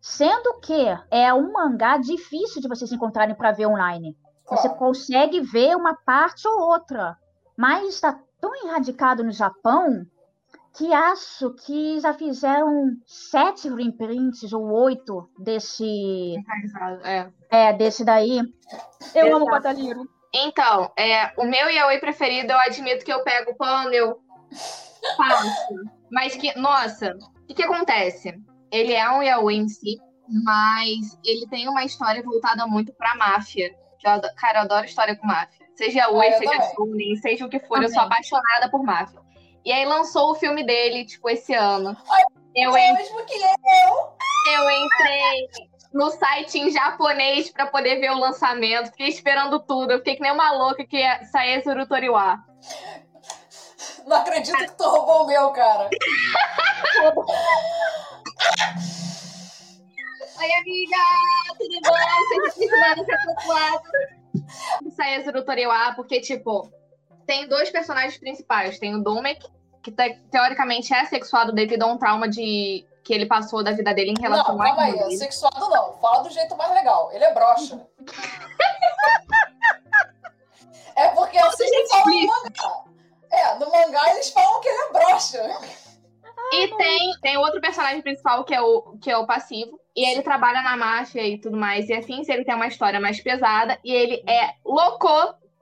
[SPEAKER 3] Sendo que é um mangá difícil de vocês encontrarem para ver online. Você
[SPEAKER 2] Claro.
[SPEAKER 3] consegue ver uma parte ou outra, mas está tão erradicado no Japão que acho que já fizeram sete reprints ou oito desse,
[SPEAKER 4] É.
[SPEAKER 3] é, desse daí. Eu amo
[SPEAKER 4] Exato.
[SPEAKER 3] Batalheiro.
[SPEAKER 4] Então, é, o meu yaoi preferido, eu admito que eu pego o pano, eu faço. Mas que, nossa, o que, que acontece? Ele é um yaoi em si, mas ele tem uma história voltada muito pra máfia. Eu cara, eu adoro história com máfia. Seja yaoi,
[SPEAKER 2] Ah,
[SPEAKER 4] seja shounen, seja o que for, eu sou apaixonada por máfia. E aí lançou o filme dele, tipo, esse ano. Eu,
[SPEAKER 2] É mesmo que eu.
[SPEAKER 4] eu entrei no site em japonês pra poder ver o lançamento. Fiquei esperando tudo. Eu fiquei que nem uma louca que ia sair Zuru Toriwa.
[SPEAKER 2] Não acredito que tu roubou o meu, cara.
[SPEAKER 4] Oi, amiga! Tudo bom? Seja bem-vinda tatuado. Saia Zuru Toriwa, porque, tipo, tem dois personagens principais. Tem o Domek, que te- teoricamente é sexuado devido a um trauma de que ele passou da vida dele em relação
[SPEAKER 2] Não,
[SPEAKER 4] à
[SPEAKER 2] calma aí.
[SPEAKER 4] dele.
[SPEAKER 2] Sexuado não. Fala do jeito mais legal. Ele é broxa. é porque assim falam no mangá. É, no mangá eles falam que ele é broxa.
[SPEAKER 4] E tem, tem outro personagem principal que é, o, que é o passivo. E ele trabalha na máfia e tudo mais. E assim, ele tem uma história mais pesada. E ele é louco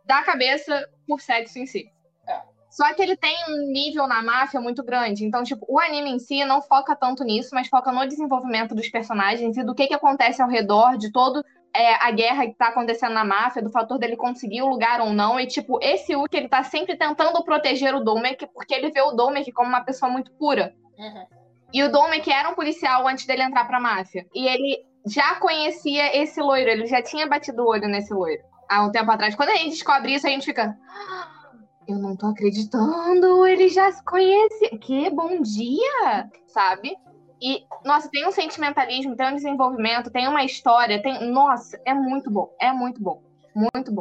[SPEAKER 4] da cabeça por sexo em si.
[SPEAKER 2] É.
[SPEAKER 4] Só que ele tem um nível na máfia muito grande. Então, tipo, o anime em si não foca tanto nisso, mas foca no desenvolvimento dos personagens e do que, que acontece ao redor de todo é, a guerra que tá acontecendo na máfia, do fator dele conseguir o lugar ou não. E, tipo, esse Uki, ele tá sempre tentando proteger o Domek, porque ele vê o Domek como uma pessoa muito pura.
[SPEAKER 2] Uhum.
[SPEAKER 4] E o Domek era um policial antes dele entrar pra máfia. E ele já conhecia esse loiro, ele já tinha batido o olho nesse loiro há um tempo atrás. Quando a gente descobre isso, a gente fica. "Ah, Eu não tô acreditando, ele já se conhece. Que bom dia, sabe? E, nossa, tem um sentimentalismo, tem um desenvolvimento, tem uma história, tem. Nossa, é muito bom, é muito bom, muito bom.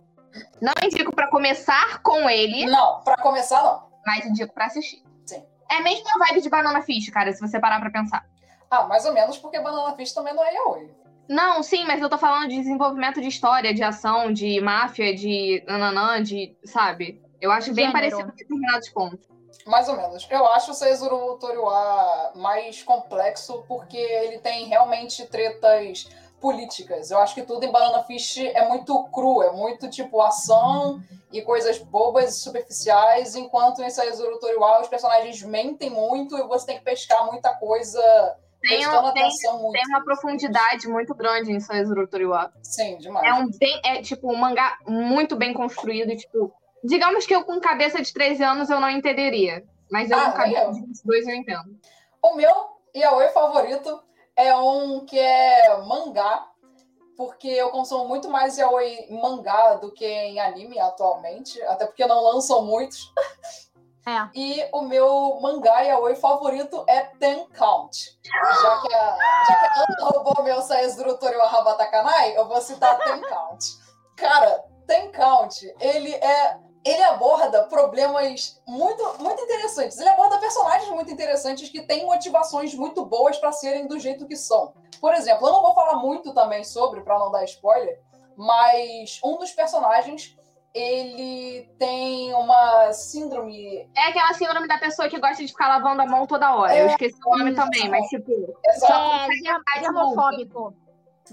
[SPEAKER 4] Não indico pra começar com ele,
[SPEAKER 2] Não, pra começar, não.
[SPEAKER 4] mas indico pra assistir.
[SPEAKER 2] Sim.
[SPEAKER 4] É a mesma vibe de Banana Fish, cara, se você parar pra pensar.
[SPEAKER 2] Ah, mais ou menos porque Banana Fish também não é yaoi.
[SPEAKER 4] Não, sim, mas eu tô falando de desenvolvimento de história, de ação, de máfia, de nananã, de. Sabe? Eu acho bem
[SPEAKER 3] Gênero.
[SPEAKER 4] parecido em determinados pontos.
[SPEAKER 2] Mais ou menos. Eu acho o Seizuru Toriwa mais complexo porque ele tem realmente tretas políticas. Eu acho que tudo em Banana Fish é muito cru, é muito tipo ação e coisas bobas e superficiais, enquanto em Seizuru Toriwa os personagens mentem muito e você tem que pescar muita coisa,
[SPEAKER 4] Tem,
[SPEAKER 2] prestando
[SPEAKER 4] um- tem,
[SPEAKER 2] atenção muito.
[SPEAKER 4] tem uma profundidade muito grande em Soizuru Toriwa.
[SPEAKER 2] Sim, demais.
[SPEAKER 4] É um bem. É tipo um mangá muito bem construído, e, tipo. Digamos que eu com cabeça de 13 anos eu não entenderia. Mas eu
[SPEAKER 2] Ah,
[SPEAKER 4] com cabeça
[SPEAKER 2] nem
[SPEAKER 4] de 22 eu entendo.
[SPEAKER 2] O meu yaoi favorito é um que é mangá, porque eu consumo muito mais yaoi em mangá do que em anime atualmente, até porque não lançam muitos.
[SPEAKER 3] É.
[SPEAKER 2] E o meu mangá yaoi favorito é Ten Count. Já que a, já que a Ana roubou meu Saezuru Toriwa Habatakanai, eu vou citar Ten Count. Cara, Ten Count, ele é ele aborda problemas muito, muito interessantes. Ele aborda personagens muito interessantes que têm motivações muito boas para serem do jeito que são. Por exemplo, eu não vou falar muito também sobre, para não dar spoiler, mas um dos personagens ele tem uma síndrome.
[SPEAKER 4] É aquela síndrome da pessoa que gosta de ficar lavando a mão toda hora.
[SPEAKER 2] É,
[SPEAKER 4] eu esqueci o nome
[SPEAKER 2] isso.
[SPEAKER 4] também, mas tipo.
[SPEAKER 3] É, germ- germofóbico.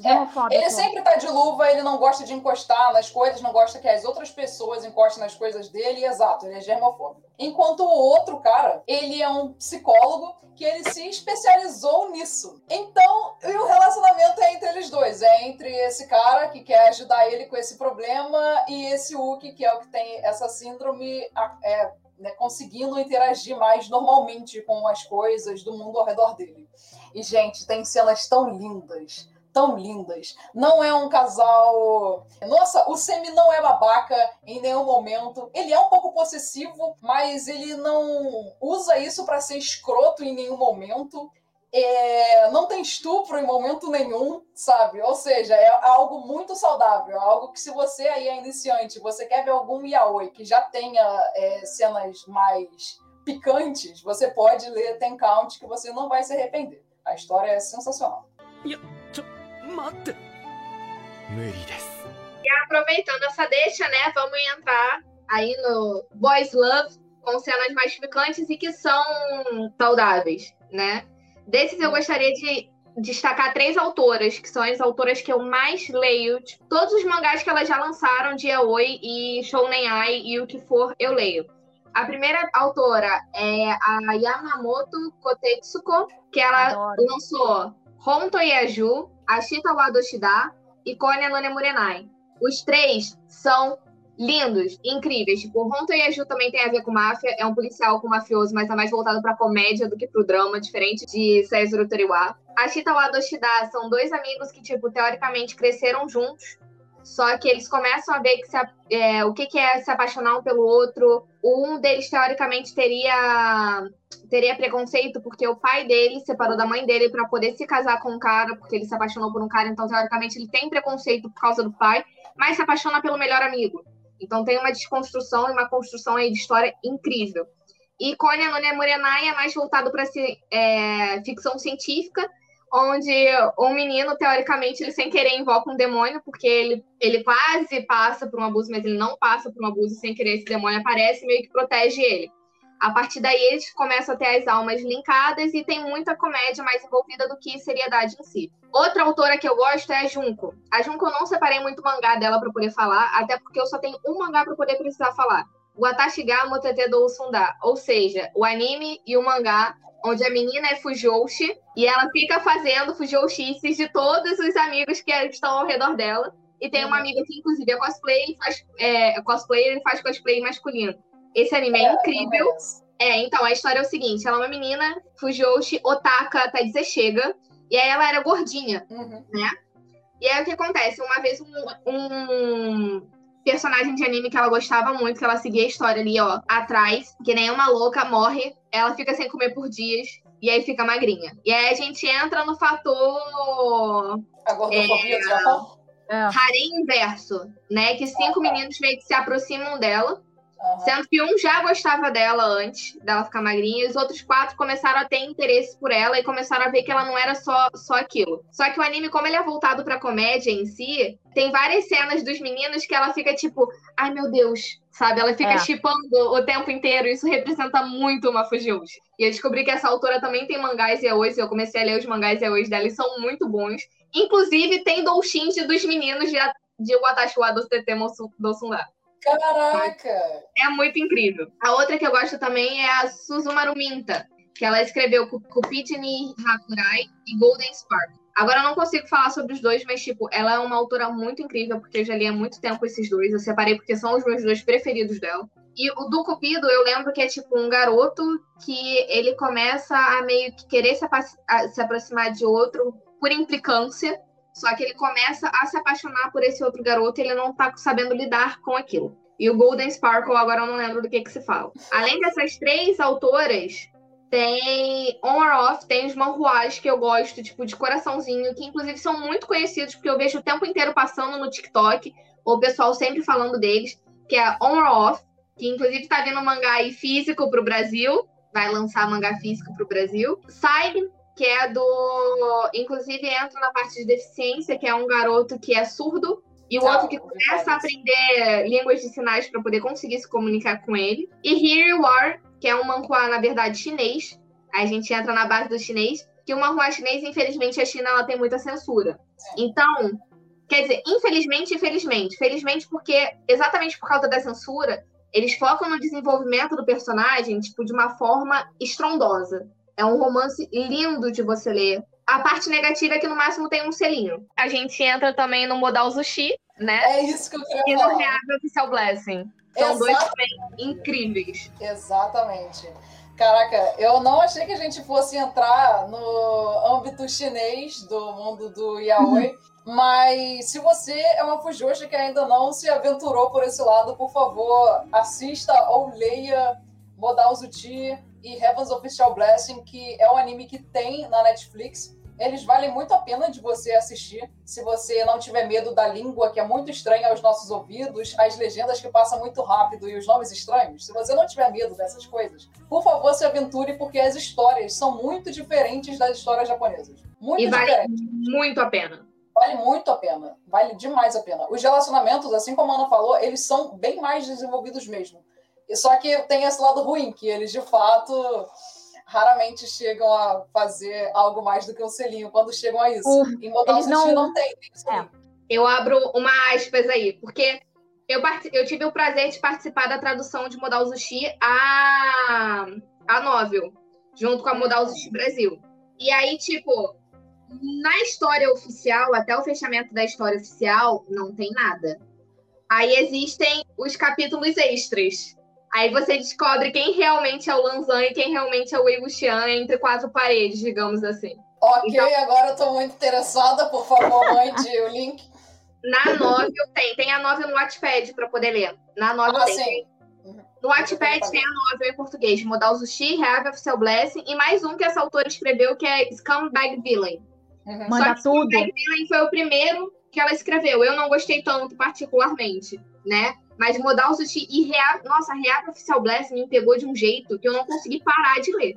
[SPEAKER 2] É. Ele sempre tá de luva, ele não gosta de encostar nas coisas, não gosta que as outras pessoas encostem nas coisas dele, exato, ele é germofóbico. Enquanto o outro cara, ele é um psicólogo que ele se especializou nisso. Então, e o relacionamento é entre eles dois, é entre esse cara que quer ajudar ele com esse problema e esse Uki, que é o que tem essa síndrome, é, né, conseguindo interagir mais normalmente com as coisas do mundo ao redor dele. E, gente, tem cenas tão lindas tão lindas. Não é um casal. Nossa, o Semi não é babaca em nenhum momento. Ele é um pouco possessivo, mas ele não usa isso pra ser escroto em nenhum momento. É, não tem estupro em momento nenhum, sabe? Ou seja, é algo muito saudável, é algo que se você aí é iniciante, você quer ver algum yaoi que já tenha é, cenas mais picantes, você pode ler Ten Count que você não vai se arrepender. A história é sensacional.
[SPEAKER 1] ち e
[SPEAKER 4] aproveitando essa deixa, né? Vamos entrar aí no Boys Love com cenas mais picantes e que são saudáveis, né? Desses eu gostaria de destacar três autoras, que são as autoras que eu mais leio. Tipo, todos os mangás que elas já lançaram, Dia Oi e Shounen Ai e o que for, eu leio. A primeira autora é a Yamamoto Kotetsuko, que ela
[SPEAKER 3] Adoro.
[SPEAKER 4] lançou Honto Yaju, Ashita Wadoshida e Konya no Nemurenai. Os três são lindos, incríveis. Tipo, Honto Yaju também tem a ver com máfia, é um policial com mafioso, mas é mais voltado pra comédia do que pro drama, diferente de Seizuru Toriwa. Ashita Wadoshida são dois amigos que, tipo, teoricamente cresceram juntos, só que eles começam a ver que se é, o que, que é se apaixonar um pelo outro. Um deles, teoricamente, teria teria preconceito porque o pai dele separou da mãe dele pra poder se casar com um cara, porque ele se apaixonou por um cara, então teoricamente ele tem preconceito por causa do pai, mas se apaixona pelo melhor amigo. Então tem uma desconstrução e uma construção aí de história incrível. E Konya no Nemurenai é mais voltado para é, ficção científica, onde um menino, teoricamente, ele sem querer invoca um demônio, porque ele, ele quase passa por um abuso, mas ele não passa por um abuso, sem querer esse demônio aparece e meio que protege ele. A partir daí, eles começam a ter as almas linkadas e tem muita comédia mais envolvida do que seriedade em si. Outra autora que eu gosto é a Junko. A Junko eu não separei muito mangá dela para poder falar, até porque eu só tenho um mangá para poder precisar falar. Watashi ga Motete do Sunda, ou seja, o anime e o mangá onde a menina é Fujoshi e ela fica fazendo Fujoshices de todos os amigos que estão ao redor dela. E tem uma
[SPEAKER 2] Uhum.
[SPEAKER 4] amiga que, inclusive, é cosplay e faz é, cosplayer e faz cosplay masculino. Esse anime é, incrível.
[SPEAKER 2] é.
[SPEAKER 4] É, então, a história é o seguinte: ela é uma menina, Fujoshi, otaka, até dizer chega, e aí ela era gordinha.
[SPEAKER 2] Uhum.
[SPEAKER 4] E aí o que acontece? Uma vez um, um personagem de anime que ela gostava muito, que ela seguia a história ali, ó, atrás, que nem uma louca, morre, ela fica sem comer por dias, e aí fica magrinha. E aí a gente entra no fator
[SPEAKER 2] A gordofobia do Japão?
[SPEAKER 3] É.
[SPEAKER 4] harem inverso, né? Que cinco meninos meio que se aproximam dela,
[SPEAKER 2] Aham.
[SPEAKER 4] Sendo que um já gostava dela antes dela ficar magrinha, e os outros quatro começaram a ter interesse por ela e começaram a ver que ela não era só, só aquilo. Só que o anime, como ele é voltado pra comédia em si, tem várias cenas dos meninos que ela fica tipo, ai meu Deus, sabe? Ela fica
[SPEAKER 3] É.
[SPEAKER 4] chipando o tempo inteiro, isso representa muito uma Fujiushi. E eu descobri que essa autora também tem mangás e hoje, eu comecei a ler os mangás e hoje dela e são muito bons. Inclusive, tem Doushinji dos meninos de, de Watashi wa Dosutete Dosunda.
[SPEAKER 2] Caraca!
[SPEAKER 4] É muito incrível. A outra que eu gosto também é a Suzumaru Minta, que ela escreveu Kupitini Hakurai e Golden Spark. Agora eu não consigo falar sobre os dois, mas tipo, ela é uma autora muito incrível, porque eu já li há muito tempo esses dois. Eu separei porque são os meus dois preferidos dela. E o do Cupido, eu lembro que é tipo um garoto que ele começa a meio que querer se, se aproximar de outro por implicância. Só que ele começa a se apaixonar por esse outro garoto e ele não tá sabendo lidar com aquilo. E o Golden Sparkle, agora eu não lembro do que, que se fala. Além dessas três autoras, tem On or Off, tem os manhuás que eu gosto, tipo, de coraçãozinho, que inclusive são muito conhecidos, porque eu vejo o tempo inteiro passando no TikTok, o pessoal sempre falando deles, que é On or Off, que inclusive está vindo mangá aí físico para o Brasil, vai lançar mangá físico para o Brasil. Side, que é do. Inclusive entra na parte de deficiência, que é um garoto que é surdo, e o outro que começa a aprender línguas de sinais para poder conseguir se comunicar com ele. E Here You Are, que é um manhua, na verdade, chinês. A gente entra na base do chinês, que o manhua chinês, infelizmente, a China ela tem muita censura. Então, quer dizer, infelizmente, infelizmente. Felizmente, porque exatamente por causa da censura, eles focam no desenvolvimento do personagem, tipo, de uma forma estrondosa. É um romance lindo de você ler. A parte negativa é que no máximo tem um selinho. A gente entra também no modal Zushi, né?
[SPEAKER 2] É isso que eu queria
[SPEAKER 4] E no
[SPEAKER 2] falar.
[SPEAKER 4] Reabre Oficial Blessing. São dois também incríveis.
[SPEAKER 2] Exatamente. Caraca, eu não achei que a gente fosse entrar no âmbito chinês do mundo do yaoi, mas se você é uma fujoshi que ainda não se aventurou por esse lado, por favor, assista ou leia Modal Zuti e Heaven's Official Blessing, que é um anime que tem na Netflix. Eles valem muito a pena de você assistir, se você não tiver medo da língua, que é muito estranha aos nossos ouvidos, as legendas que passam muito rápido e os nomes estranhos. Se você não tiver medo dessas coisas, por favor, se aventure, porque as histórias são muito diferentes das histórias japonesas. Muito
[SPEAKER 4] E vale
[SPEAKER 2] diferentes.
[SPEAKER 4] muito a pena.
[SPEAKER 2] Vale muito a pena. Vale demais a pena. Os relacionamentos, assim como a Ana falou, eles são bem mais desenvolvidos mesmo. E Só que tem esse lado ruim, que eles de fato raramente chegam a fazer algo mais do que um selinho quando chegam a isso.
[SPEAKER 3] Uf,
[SPEAKER 2] em Modal
[SPEAKER 3] eles não-
[SPEAKER 2] não tem. tem selinho.
[SPEAKER 4] Eu abro uma aspas aí, porque eu, parti- eu tive o prazer de participar da tradução de Modal Zushi a, a novel, junto com a Modal Zushi Brasil. E aí, tipo, na história oficial, até o fechamento da história oficial, não tem nada. Aí existem os capítulos extras. Aí você descobre quem realmente é o Lanzan e quem realmente é o Wei Wuxian entre quatro paredes, digamos assim.
[SPEAKER 2] Ok,
[SPEAKER 4] Então-
[SPEAKER 2] agora eu tô muito interessada. Por favor, mande o link.
[SPEAKER 4] Na novel tem, tem a novel no Wattpad para poder ler. Na novel
[SPEAKER 2] Ah,
[SPEAKER 4] tem.
[SPEAKER 2] sim.
[SPEAKER 4] No Wattpad tem a novel em português, Modal Zushi, Have Official Blessing, e mais um que essa autora escreveu, que é Scumbag Villain.
[SPEAKER 2] Uhum.
[SPEAKER 3] Manda
[SPEAKER 4] Só que
[SPEAKER 3] tudo.
[SPEAKER 4] Scumbag Villain foi o primeiro que ela escreveu. Eu não gostei tanto, particularmente, né? Mas Modal Zushi e Reab... Nossa, Have Official Blessing me pegou de um jeito que eu não consegui parar de ler.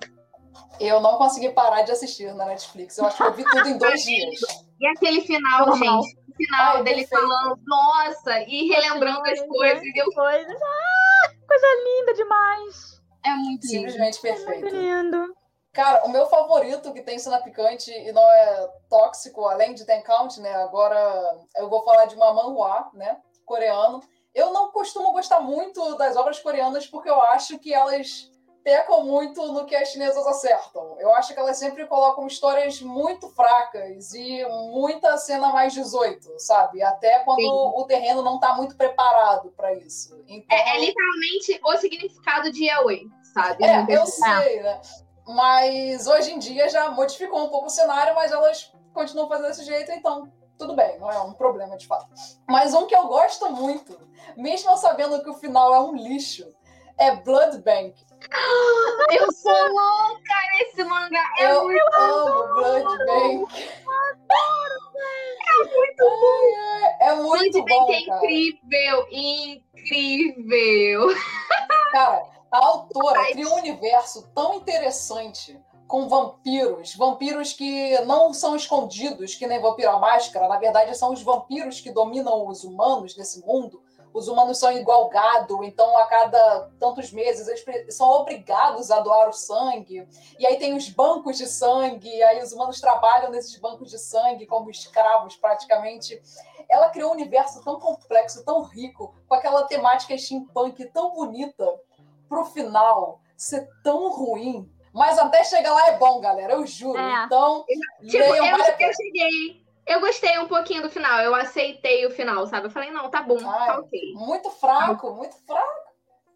[SPEAKER 2] Eu não consegui parar de assistir na Netflix. Eu acho que eu vi tudo em dois dias.
[SPEAKER 4] E aquele final,
[SPEAKER 3] Normal.
[SPEAKER 4] gente, o final
[SPEAKER 2] Ai,
[SPEAKER 4] dele
[SPEAKER 2] perfeito.
[SPEAKER 4] falando, nossa, e relembrando as coisas. e Eu...
[SPEAKER 3] Coisas. Ah, coisa linda demais.
[SPEAKER 4] É muito lindo.
[SPEAKER 2] Simplesmente
[SPEAKER 3] Muito
[SPEAKER 2] perfeito.
[SPEAKER 3] lindo.
[SPEAKER 2] Cara, o meu favorito que tem cena picante e não é tóxico, além de Ten Count, né? Agora eu vou falar de uma manhua, né? Coreano. Eu não costumo gostar muito das obras coreanas porque eu acho que elas pecam muito no que as chinesas acertam. Eu acho que elas sempre colocam histórias muito fracas e muita cena mais 18, sabe? Até quando
[SPEAKER 4] Sim.
[SPEAKER 2] o terreno não tá muito preparado para isso. Então,
[SPEAKER 4] É, é literalmente o significado de yaoi, sabe?
[SPEAKER 2] é, eu sei, né? Mas hoje em dia já modificou um pouco o cenário, mas elas continuam fazendo desse jeito, então tudo bem, não é um problema de fato. Mas um que eu gosto muito, mesmo eu sabendo que o final é um lixo, é Blood Bank.
[SPEAKER 4] Eu sou louca nesse mangá. É
[SPEAKER 2] eu
[SPEAKER 4] muito
[SPEAKER 2] amo Blood Bank. Ai, ai, É muito
[SPEAKER 4] Blood
[SPEAKER 2] bom,
[SPEAKER 4] Bank é incrível, incrível.
[SPEAKER 2] Cara, a autora cria um universo tão interessante com vampiros, vampiros que não são escondidos, que nem Vampiro à Máscara, na verdade são os vampiros que dominam os humanos desse mundo. Os humanos são igual gado, então a cada tantos meses eles são obrigados a doar o sangue. E aí tem os bancos de sangue, e aí os humanos trabalham nesses bancos de sangue como escravos praticamente. Ela criou um universo tão complexo, tão rico, com aquela temática steampunk tão bonita, pro final ser tão ruim. Mas até chegar lá é bom, galera, eu juro.
[SPEAKER 3] É.
[SPEAKER 2] Então,
[SPEAKER 4] Tipo,
[SPEAKER 2] leiam,
[SPEAKER 4] eu,
[SPEAKER 2] vale
[SPEAKER 4] eu cheguei. Eu gostei um pouquinho do final. Eu aceitei o final, sabe? Eu falei, não, tá bom,
[SPEAKER 2] Ai.
[SPEAKER 4] tá ok.
[SPEAKER 2] Muito fraco, muito fraco.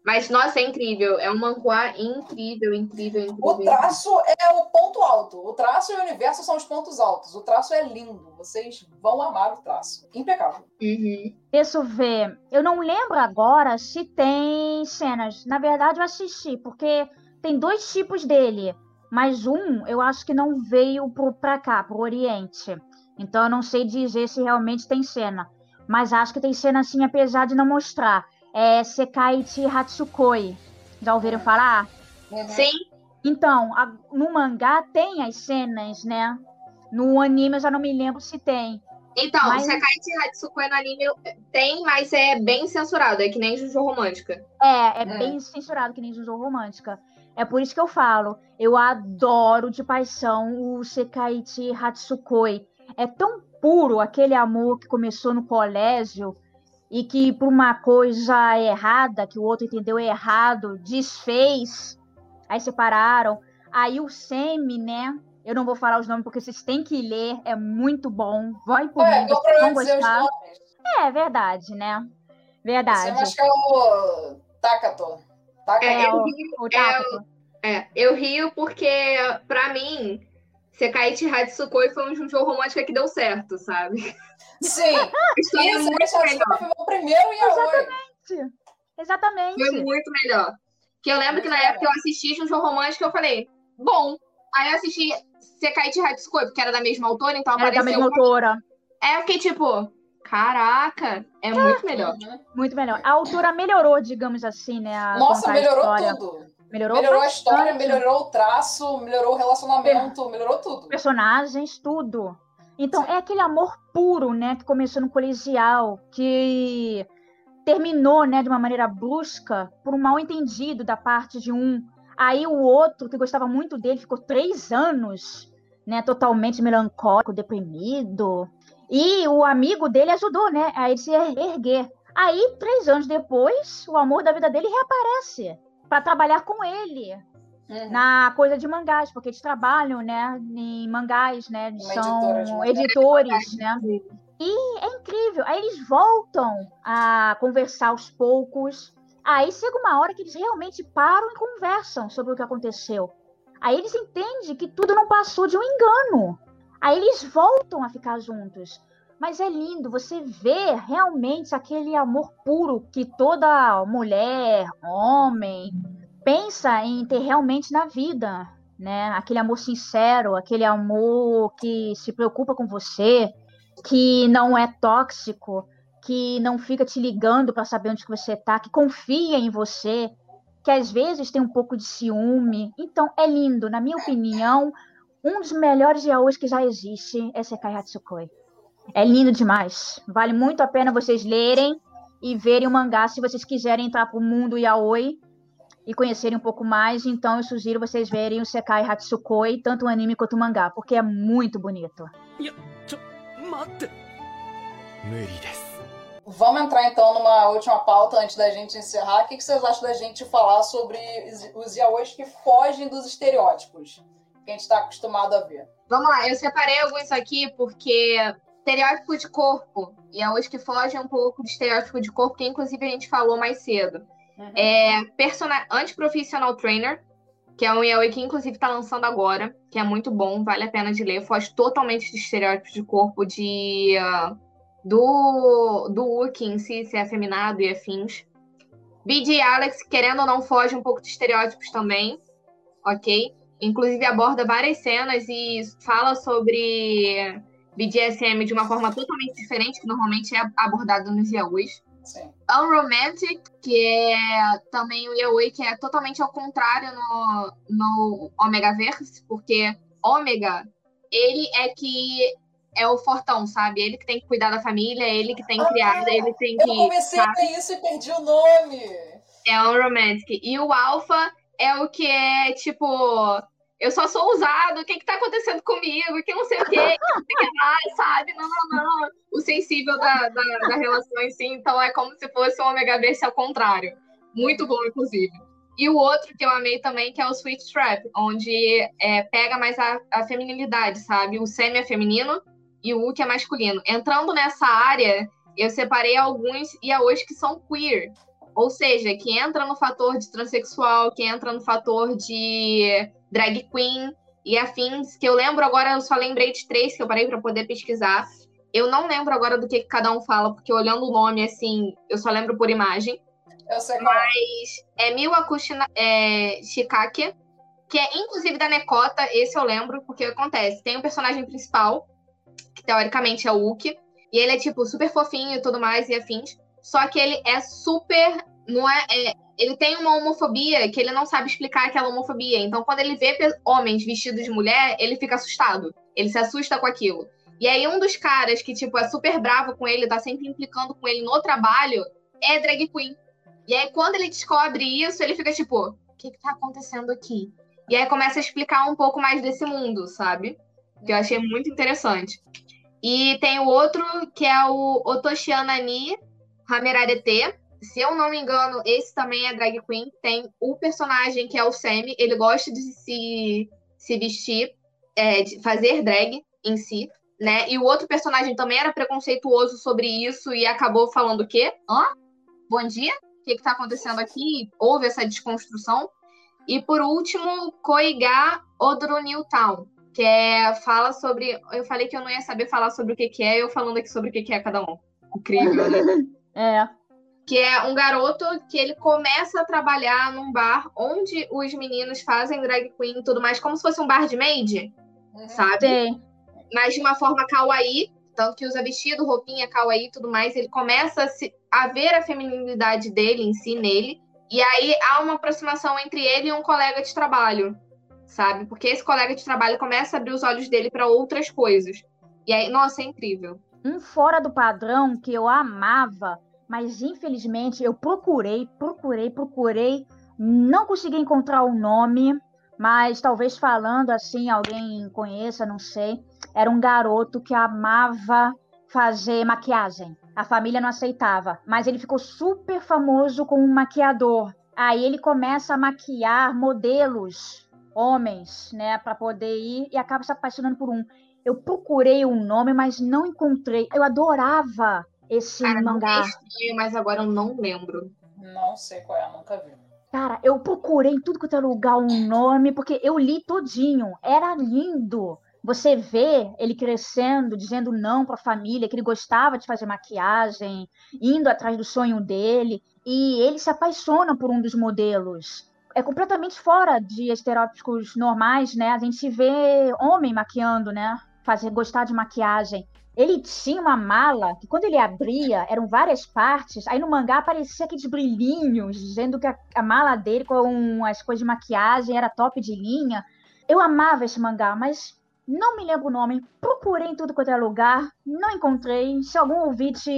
[SPEAKER 4] Mas, nossa, é incrível. É um manhua incrível, incrível, incrível.
[SPEAKER 2] O traço é o ponto alto. O traço e o universo são os pontos altos. O traço é lindo. Vocês vão amar o traço. Impecável.
[SPEAKER 4] Uhum.
[SPEAKER 3] Deixa eu ver. Eu não lembro agora se tem cenas. Na verdade, eu assisti, porque tem dois tipos dele. Mas um, eu acho que não veio pro, pra cá, pro Oriente. Então eu não sei dizer se realmente tem cena. Mas acho que tem cena assim, apesar de não mostrar é Sekaiichi Hatsukoi. Já ouviram falar?
[SPEAKER 4] Sim.
[SPEAKER 3] Então, a- no mangá tem as cenas, né? No anime eu já não me lembro se tem.
[SPEAKER 4] Então,
[SPEAKER 3] Mas-
[SPEAKER 4] Sekaiichi Hatsukoi no anime tem, mas é bem censurado. É que nem Juju Romântica.
[SPEAKER 3] É, é
[SPEAKER 2] Hum.
[SPEAKER 3] bem censurado que nem Jojo Romântica. É por isso que eu falo, eu adoro de paixão o Sekaiichi Hatsukoi. É tão puro aquele amor que começou no colégio e que por uma coisa errada, que o outro entendeu errado, desfez, aí separaram. Aí o Semi, né? Eu não vou falar os nomes porque vocês têm que ler, é muito bom. Vai por
[SPEAKER 2] É,
[SPEAKER 3] mim, vocês vão gostar. É verdade, né?
[SPEAKER 2] Você
[SPEAKER 3] Verdade.
[SPEAKER 2] acha que é o Takato. Takato.
[SPEAKER 3] É,
[SPEAKER 4] eu
[SPEAKER 3] o,
[SPEAKER 4] rio,
[SPEAKER 3] o
[SPEAKER 4] é, é, eu rio porque, pra mim, Sekaiichi Hatsukoi foi um Juju Romântica que deu certo, sabe?
[SPEAKER 2] Sim.
[SPEAKER 4] A história é
[SPEAKER 2] Isso,
[SPEAKER 4] muito melhor.
[SPEAKER 2] foi o primeiro Yaoi.
[SPEAKER 3] Exatamente.
[SPEAKER 4] Foi muito melhor. Que eu lembro que na época que eu assisti Juju Romântica, eu falei, bom. Aí eu assisti Sekaiichi Hatsukoi, porque era da mesma autora, então
[SPEAKER 3] Era da
[SPEAKER 4] apareceu.
[SPEAKER 3] mesma autora.
[SPEAKER 4] É, eu fiquei tipo, caraca, é muito melhor.
[SPEAKER 2] Uhum.
[SPEAKER 3] Muito melhor. A autora melhorou, digamos assim, né? a
[SPEAKER 2] Nossa, melhorou
[SPEAKER 3] história.
[SPEAKER 2] tudo.
[SPEAKER 3] Melhorou,
[SPEAKER 2] Melhorou a história, melhorou o traço, melhorou o relacionamento, melhorou tudo.
[SPEAKER 3] personagens, tudo. Então, é aquele amor puro, né, que começou no colegial, que terminou, né, de uma maneira brusca, por um mal entendido da parte de um. Aí o outro, que gostava muito dele, ficou três anos, né, totalmente melancólico, deprimido. E o amigo dele ajudou, né, a ele se er- erguer. Aí, três anos depois, o amor da vida dele reaparece para trabalhar com ele
[SPEAKER 2] Uhum.
[SPEAKER 3] na coisa de mangás, porque eles trabalham, né, em mangás, né,
[SPEAKER 2] Uma
[SPEAKER 3] são
[SPEAKER 2] editora
[SPEAKER 3] editores, né, e é incrível, aí eles voltam a conversar aos poucos, aí chega uma hora que eles realmente param e conversam sobre o que aconteceu, aí eles entendem que tudo não passou de um engano, aí eles voltam a ficar juntos, mas é lindo, você vê realmente aquele amor puro que toda mulher, homem, pensa em ter realmente na vida, né? Aquele amor sincero, aquele amor que se preocupa com você, que não é tóxico, que não fica te ligando para saber onde que você tá, que confia em você, que às vezes tem um pouco de ciúme. Então é lindo, na minha opinião, um dos melhores yaois que já existe é Sekai Hatsukoi. É lindo demais. Vale muito a pena vocês lerem e verem o mangá se vocês quiserem entrar para o mundo yaoi e conhecerem um pouco mais. Então, eu sugiro vocês verem o Sekai Hatsukoi, tanto o anime quanto o mangá, porque é muito bonito.
[SPEAKER 2] Vamos entrar então numa última pauta antes da gente encerrar. O que vocês acham da gente falar sobre os yaois que fogem dos estereótipos? Que a gente está acostumado a ver?
[SPEAKER 4] Vamos lá, eu separei alguns aqui porque estereótipo de corpo, e é hoje que foge um pouco de estereótipo de corpo, que inclusive a gente falou mais cedo.
[SPEAKER 2] Uhum.
[SPEAKER 4] É persona... Antiprofessional Trainer, que é um yaoi que inclusive está lançando agora, que é muito bom, vale a pena de ler, foge totalmente de estereótipos de corpo, de ah, do, do look em si, ser afeminado e afins. BD Alex, querendo ou não, foge um pouco de estereótipos também, ok? Inclusive aborda várias cenas e fala sobre BDSM de uma forma totalmente diferente, que normalmente é abordado nos yaois.
[SPEAKER 2] Sim.
[SPEAKER 4] Unromantic, que é também o yaoi que é totalmente ao contrário no, no Omegaverse, porque Ômega, ele é que é o fortão, sabe? Ele que tem que cuidar da família, ele que tem que criar, ele tem
[SPEAKER 2] Eu
[SPEAKER 4] que...
[SPEAKER 2] comecei a ler isso e perdi o nome.
[SPEAKER 4] É o romantic. E o alfa é o que é tipo, eu só sou usado, o que que tá acontecendo comigo? Que não sei o quê, que que mais, sabe? Não, não, não. O sensível da, da, da relação então é como se fosse um Omega Verse ao contrário. Muito bom, inclusive. E o outro que eu amei também, que é o Sweet Trap, onde é, pega mais a, a feminilidade, sabe? O semi é feminino e o Uki é masculino. Entrando nessa área, eu separei alguns e hoje que são queer. Ou seja, que entra no fator de transexual, que entra no fator de drag queen e afins, que eu lembro agora, eu só lembrei de três que eu parei para poder pesquisar. Eu não lembro agora do que, cada um fala, porque olhando o nome, assim, eu só lembro por imagem.
[SPEAKER 2] Eu sei
[SPEAKER 4] qual. É. Mas é Miwaku é, Shikake, que é inclusive da Nekota, esse eu lembro, porque acontece. Tem um personagem principal, que teoricamente é o Uki, e ele é, tipo, super fofinho e tudo mais, e afins. Só que ele é super. Não é, é, ele tem uma homofobia que ele não sabe explicar aquela homofobia. Então, quando ele vê homens vestidos de mulher, ele fica assustado. Ele se assusta com aquilo. E aí, um dos caras que, tipo, é super bravo com ele, tá sempre implicando com ele no trabalho, é drag queen. E aí, quando ele descobre isso, ele fica tipo, o que, que tá acontecendo aqui? E aí começa a explicar um pouco mais desse mundo, sabe? Que eu achei muito interessante. E tem o outro, que é o Otoshianani Hamerarete. Se eu não me engano, esse também é drag queen. Tem o personagem que é o Semi, ele gosta de se, se vestir, é, de fazer drag em si, né? E o outro personagem também era preconceituoso sobre isso e acabou falando o quê? Hã? Bom dia? O que está acontecendo aqui? Houve essa desconstrução. E por último, Koiga Odro Newtown, que é, fala sobre. Eu falei que eu não ia saber falar sobre o que, que é, eu falando aqui sobre o que, que é cada um. Incrível?
[SPEAKER 3] é.
[SPEAKER 4] Que é um garoto que ele começa a trabalhar num bar onde os meninos fazem drag queen e tudo mais, como se fosse um bar de maid, uhum. sabe? Sim. Mas de uma forma kawaii, tanto que usa vestido, roupinha, kawaii e tudo mais. Ele começa a, se, a ver a feminilidade dele em si, nele. E aí há uma aproximação entre ele e um colega de trabalho, sabe? Porque esse colega de trabalho começa a abrir os olhos dele para outras coisas. E aí, nossa, é incrível.
[SPEAKER 3] Um fora do padrão que eu amava, mas infelizmente eu procurei, procurei, procurei, não consegui encontrar o nome, mas talvez falando assim, alguém conheça, não sei. Era um garoto que amava fazer maquiagem. A família não aceitava, mas ele ficou super famoso como um maquiador. Aí ele começa a maquiar modelos, homens, né, para poder ir e acaba se apaixonando por um. Eu procurei um nome, mas não encontrei. Eu adorava esse
[SPEAKER 4] Cara,
[SPEAKER 3] mangá.
[SPEAKER 4] É mas agora eu não lembro.
[SPEAKER 2] Não sei qual é, nunca vi.
[SPEAKER 3] Cara, eu procurei em tudo quanto é lugar um nome, porque eu li todinho. Era lindo. Você vê ele crescendo, dizendo não para a família, que ele gostava de fazer maquiagem, indo atrás do sonho dele, e ele se apaixona por um dos modelos. É completamente fora de estereótipos normais, né? A gente vê homem maquiando, né? Fazer gostar de maquiagem. Ele tinha uma mala que quando ele abria, eram várias partes. Aí no mangá aparecia aqueles brilhinhos, dizendo que a, a mala dele com as coisas de maquiagem era top de linha. Eu amava esse mangá, mas não me lembro o nome, procurei em tudo quanto é lugar, não encontrei. Se algum ouvinte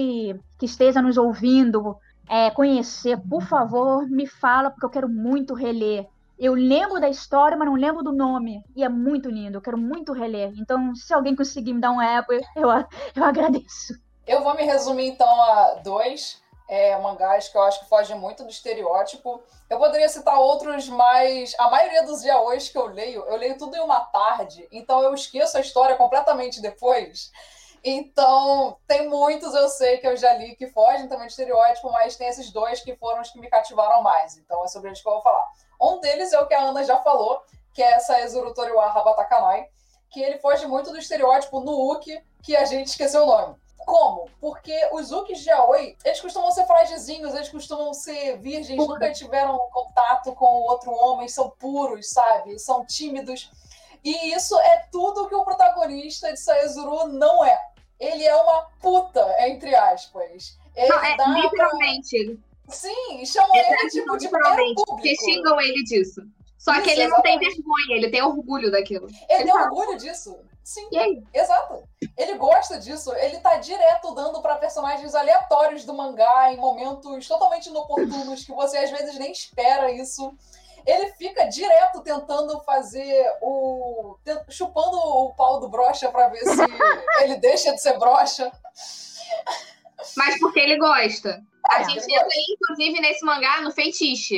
[SPEAKER 3] que esteja nos ouvindo é, conhecer, por favor, me fala, porque eu quero muito reler. Eu lembro da história, mas não lembro do nome. E é muito lindo, eu quero muito reler. Então, se alguém conseguir me dar um app, eu, eu agradeço.
[SPEAKER 2] Eu vou me resumir, então, a dois é, mangás que eu acho que fogem muito do estereótipo. Eu poderia citar outros, mas a maioria dos yaois que eu leio, eu leio tudo em uma tarde, então eu esqueço a história completamente depois. Então, tem muitos eu sei que eu já li que fogem também do estereótipo, mas tem esses dois que foram os que me cativaram mais. Então, é sobre eles que eu vou falar. Um deles é o que a Ana já falou, que é essa Ezuru Toriwa Habatakanai, que ele foge muito do estereótipo no Uki, que a gente esqueceu o nome. Como? Porque os Ukis de Aoi, eles costumam ser fragizinhos, eles costumam ser virgens, nunca tiveram contato com outro homem, são puros, sabe? São tímidos. E isso é tudo que o protagonista de Saezuru não é. Ele é uma puta, entre aspas. Ele
[SPEAKER 4] não, é, literalmente.
[SPEAKER 2] Pra... Sim, chamam ele tipo de público.
[SPEAKER 4] Porque xingam ele disso. Só isso, que ele exatamente. não tem vergonha, ele tem orgulho daquilo.
[SPEAKER 2] Ele, ele tem fala... orgulho disso. Sim.
[SPEAKER 4] E aí?
[SPEAKER 2] Exato. Ele gosta disso. Ele tá direto dando para personagens aleatórios do mangá em momentos totalmente inoportunos que você às vezes nem espera isso. Ele fica direto tentando fazer o. chupando o pau do brocha para ver se ele deixa de ser brocha.
[SPEAKER 4] Mas porque ele gosta. A é, gente entra, inclusive, nesse mangá no feitiço.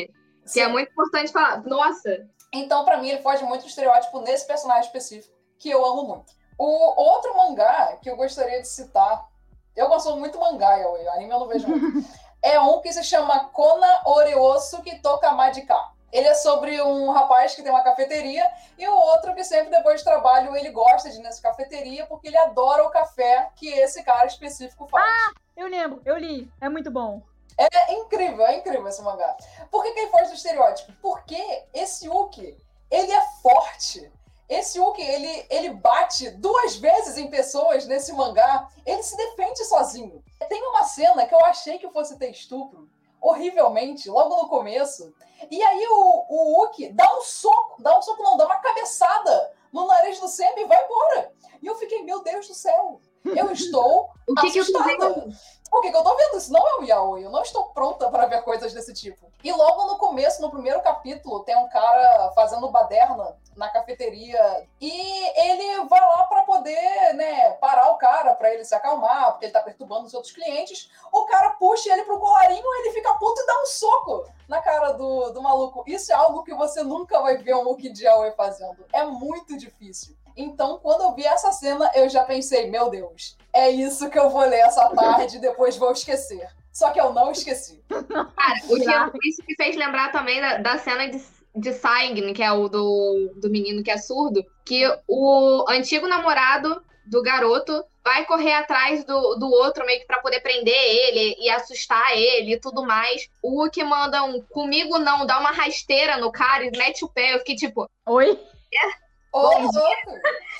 [SPEAKER 4] Que é muito importante falar. Nossa!
[SPEAKER 2] Então, para mim, ele foge muito do estereótipo nesse personagem específico que eu amo muito. O outro mangá que eu gostaria de citar, eu gosto muito do mangá, eu, anime eu não vejo muito, é um que se chama Kona Oreosuki Toka Majika. Ele é sobre um rapaz que tem uma cafeteria e o outro que sempre depois de trabalho ele gosta de ir nessa cafeteria porque ele adora o café que esse cara específico faz.
[SPEAKER 3] Ah, eu lembro, eu li, é muito bom.
[SPEAKER 2] É incrível, é incrível esse mangá. Por que, que ele foge do estereótipo? Porque esse Uki, ele é forte. Esse Uki, ele, ele bate duas vezes em pessoas nesse mangá. Ele se defende sozinho. Tem uma cena que eu achei que fosse ter estupro, horrivelmente, logo no começo. E aí o, o Uki dá um soco, dá um soco não, dá uma cabeçada no nariz do Sam e vai embora. E eu fiquei, meu Deus do céu, eu estou
[SPEAKER 4] O que, que eu tô vendo?
[SPEAKER 2] O que, que eu tô vendo? Isso não é o yaoi. Eu não estou pronta para ver coisas desse tipo. E logo no começo, no primeiro capítulo, tem um cara fazendo baderna na cafeteria e ele vai lá para poder, né, parar o cara para ele se acalmar, porque ele tá perturbando os outros clientes. O cara puxa ele pro colarinho, ele fica puto e dá um soco na cara do, do maluco. Isso é algo que você nunca vai ver um Muki de yaoi fazendo. É muito difícil. Então, quando eu vi essa cena, eu já pensei, meu Deus, é isso que eu vou ler essa tarde e depois vou esquecer. Só que eu não esqueci.
[SPEAKER 4] Cara, o que, isso me fez lembrar também da, da cena de, de Sign, que é o do, do menino que é surdo, que o antigo namorado do garoto vai correr atrás do, do outro meio que pra poder prender ele e assustar ele e tudo mais. O que manda um comigo não, dá uma rasteira no cara e mete o pé. Eu fiquei tipo,
[SPEAKER 3] Oi?
[SPEAKER 2] Ô,
[SPEAKER 4] Bom
[SPEAKER 2] louco!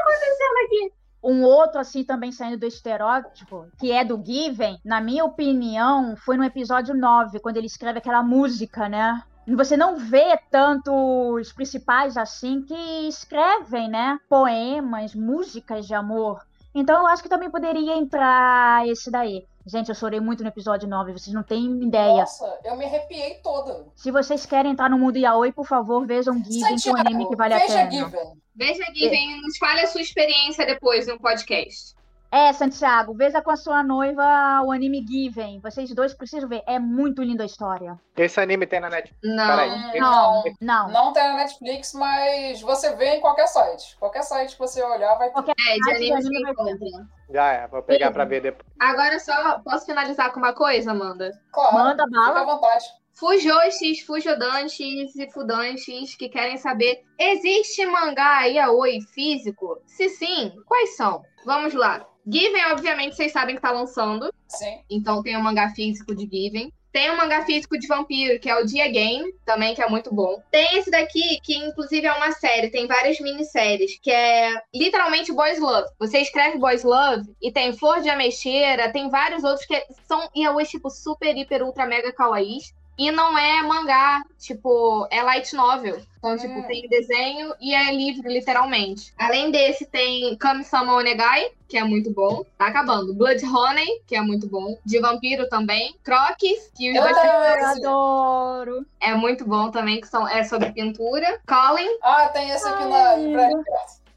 [SPEAKER 4] acontecendo aqui?
[SPEAKER 3] Um outro, assim, também saindo do estereótipo, que é do Given, na minha opinião, foi no episódio 9, quando ele escreve aquela música, né? Você não vê tanto os principais assim que escrevem, né? Poemas, músicas de amor. Então eu acho que também poderia entrar esse daí. Gente, eu chorei muito no episódio 9, vocês não têm ideia.
[SPEAKER 2] Nossa, eu me arrepiei toda.
[SPEAKER 3] Se vocês querem entrar no mundo yaoi, por favor, vejam Given, que é um anime que vale a
[SPEAKER 2] veja
[SPEAKER 3] pena.
[SPEAKER 2] Given.
[SPEAKER 4] Veja vem, nos fale a sua experiência depois no podcast.
[SPEAKER 3] É, Santiago, veja com a sua noiva o anime Given. Vocês dois precisam ver. É muito linda a história.
[SPEAKER 5] Esse anime tem na net.
[SPEAKER 4] Não.
[SPEAKER 5] Peraí.
[SPEAKER 3] Não, não.
[SPEAKER 2] Não tem na Netflix, mas você vê em qualquer site. Qualquer site que você olhar vai ter.
[SPEAKER 3] Qualquer
[SPEAKER 4] É, de anime
[SPEAKER 3] anime vai ter.
[SPEAKER 4] encontra.
[SPEAKER 5] Já é, vou pegar pra ver depois.
[SPEAKER 4] Agora só posso finalizar com uma coisa, Amanda?
[SPEAKER 2] Claro,
[SPEAKER 3] Manda
[SPEAKER 2] fica à
[SPEAKER 3] bala.
[SPEAKER 2] vontade.
[SPEAKER 4] Fujoshis, fujodantes e fudantes que querem saber: existe mangá yaoi físico? Se sim, quais são? Vamos lá. Given, obviamente, vocês sabem que tá lançando.
[SPEAKER 2] Sim.
[SPEAKER 4] Então tem o mangá físico de Given. Tem o mangá físico de vampiro, que é o Dia Game, também, que é muito bom. Tem esse daqui, que inclusive é uma série, tem várias minisséries, que é literalmente Boys Love. Você escreve Boys Love e tem Flor de Ameixeira, tem vários outros que são yaois, tipo, super, hiper, ultra, mega kawaiis. E não é mangá, tipo, é light novel. Então, tipo,
[SPEAKER 2] Hum.
[SPEAKER 4] tem desenho e é livro, literalmente. Além desse, tem Kami-sama Onegai, que é muito bom. Tá acabando. Blood Honey, que é muito bom. De vampiro também. Crocs, que os
[SPEAKER 2] Eu
[SPEAKER 4] dois
[SPEAKER 2] também.
[SPEAKER 3] Eu adoro.
[SPEAKER 4] é muito bom também, que são, é sobre pintura. Colin,
[SPEAKER 2] Ah, tem esse aqui na
[SPEAKER 3] Ai,
[SPEAKER 2] livraria.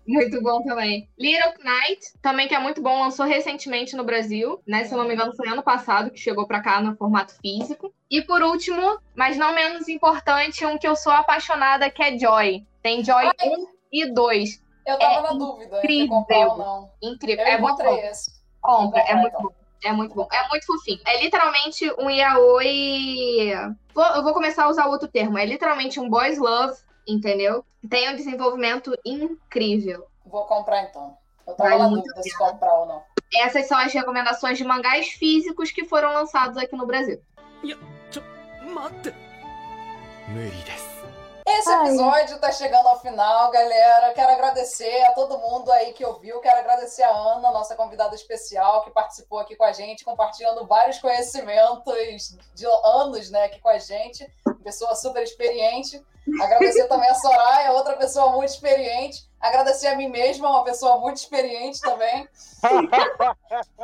[SPEAKER 4] Muito bom também. Little Knight, também que é muito bom, lançou recentemente no Brasil, né? Se eu não me engano, foi ano passado que chegou pra cá no formato físico. E por último, mas não menos importante, um que eu sou apaixonada, que é Joy. Tem Joy
[SPEAKER 2] Ai.
[SPEAKER 4] 1 e 2.
[SPEAKER 2] Eu tava
[SPEAKER 4] É
[SPEAKER 2] na dúvida
[SPEAKER 4] incrível.
[SPEAKER 2] comprar ou não.
[SPEAKER 4] Incrível.
[SPEAKER 2] Eu
[SPEAKER 4] é muito bom.
[SPEAKER 2] esse.
[SPEAKER 4] Compra, é
[SPEAKER 2] Vou
[SPEAKER 4] muito
[SPEAKER 2] comprar,
[SPEAKER 4] bom. É muito bom. É muito fofinho. É literalmente um yaoi. Vou- eu vou começar a usar outro termo. É literalmente um boys love, entendeu? Tem um desenvolvimento incrível.
[SPEAKER 2] Vou comprar então. Eu tava
[SPEAKER 4] vale
[SPEAKER 2] na dúvida se comprar ou não.
[SPEAKER 4] Essas são as recomendações de mangás físicos que foram lançados aqui no Brasil.
[SPEAKER 2] Esse episódio tá chegando ao final, galera. Quero agradecer a todo mundo aí que ouviu. Quero agradecer a Ana, nossa convidada especial, que participou aqui com a gente, compartilhando vários conhecimentos de anos, né, aqui com a gente. Pessoa super experiente. Agradecer também a Soraya, outra pessoa muito experiente. Agradecer a mim mesma, uma pessoa muito experiente também.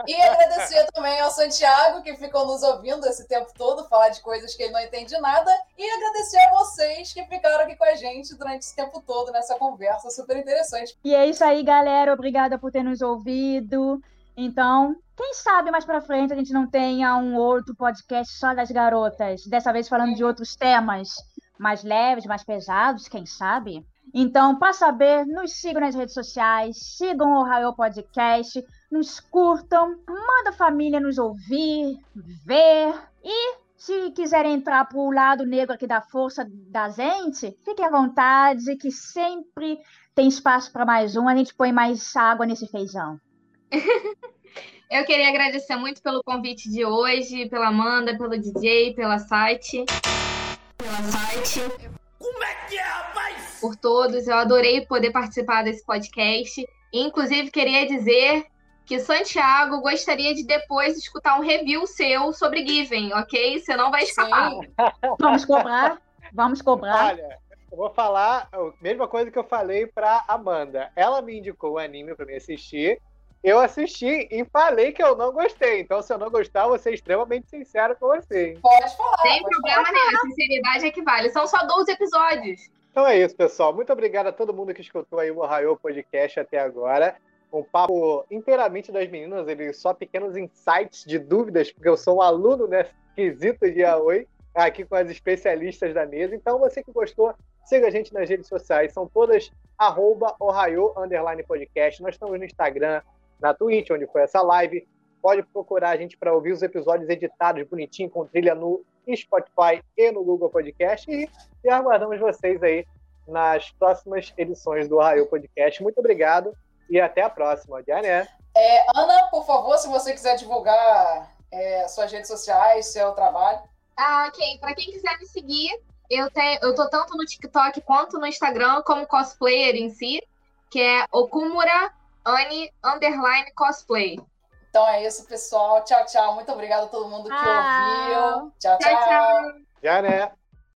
[SPEAKER 2] E agradecer também ao Santiago, que ficou nos ouvindo esse tempo todo, falar de coisas que ele não entende nada. E agradecer a vocês que ficaram aqui com a gente durante esse tempo todo nessa conversa super interessante.
[SPEAKER 3] E é isso aí, galera. Obrigada por ter nos ouvido. Então, quem sabe mais pra frente a gente não tenha um outro podcast só das garotas. Dessa vez falando de outros temas mais leves, mais pesados, quem sabe? Então, para saber, nos sigam nas redes sociais, sigam o Raio Podcast, nos curtam, manda a família nos ouvir, ver e se quiserem entrar para o lado negro aqui da força da gente, fiquem à vontade, que sempre tem espaço para mais um. A gente põe mais água nesse feijão.
[SPEAKER 4] Eu queria agradecer muito pelo convite de hoje, pela Amanda, pelo DJ, pela site. Pela site.
[SPEAKER 1] Como é que é, rapaz?
[SPEAKER 4] Por todos. Eu adorei poder participar desse podcast. Inclusive, queria dizer que Santiago gostaria de depois escutar um review seu sobre Given, ok? Você não vai escapar. Sim.
[SPEAKER 3] Vamos cobrar. Vamos cobrar.
[SPEAKER 5] Olha, eu vou falar a mesma coisa que eu falei pra Amanda. Ela me indicou o anime pra me assistir eu assisti e falei que eu não gostei. Então, se eu não gostar, eu vou ser extremamente sincero com você. Hein?
[SPEAKER 2] Pode falar.
[SPEAKER 4] Sem
[SPEAKER 2] pode
[SPEAKER 4] problema falar. nenhum. A sinceridade é que vale. São só 12 episódios.
[SPEAKER 5] Então é isso, pessoal. Muito obrigado a todo mundo que escutou aí o Ohio Podcast até agora. Um papo inteiramente das meninas, ele só pequenos insights de dúvidas, porque eu sou um aluno nesse quesito de Aoi, aqui com as especialistas da mesa. Então, você que gostou, siga a gente nas redes sociais. São todas arroba Ohio Podcast. Nós estamos no Instagram, na Twitch, onde foi essa live. Pode procurar a gente para ouvir os episódios editados bonitinho, com trilha no Spotify e no Google Podcast. E, e aguardamos vocês aí nas próximas edições do Raio Podcast. Muito obrigado e até a próxima. Jané.
[SPEAKER 2] É, Ana, por favor, se você quiser divulgar é, suas redes sociais, seu trabalho.
[SPEAKER 4] Ah, ok. Para quem quiser me seguir, eu, tenho, eu tô tanto no TikTok quanto no Instagram como cosplayer em si, que é Okumura Anne Underline Cosplay.
[SPEAKER 2] Então é isso, pessoal. Tchau, tchau. Muito obrigada a todo mundo que ouviu. Tchau, tchau. tchau, tchau.
[SPEAKER 5] Já, né?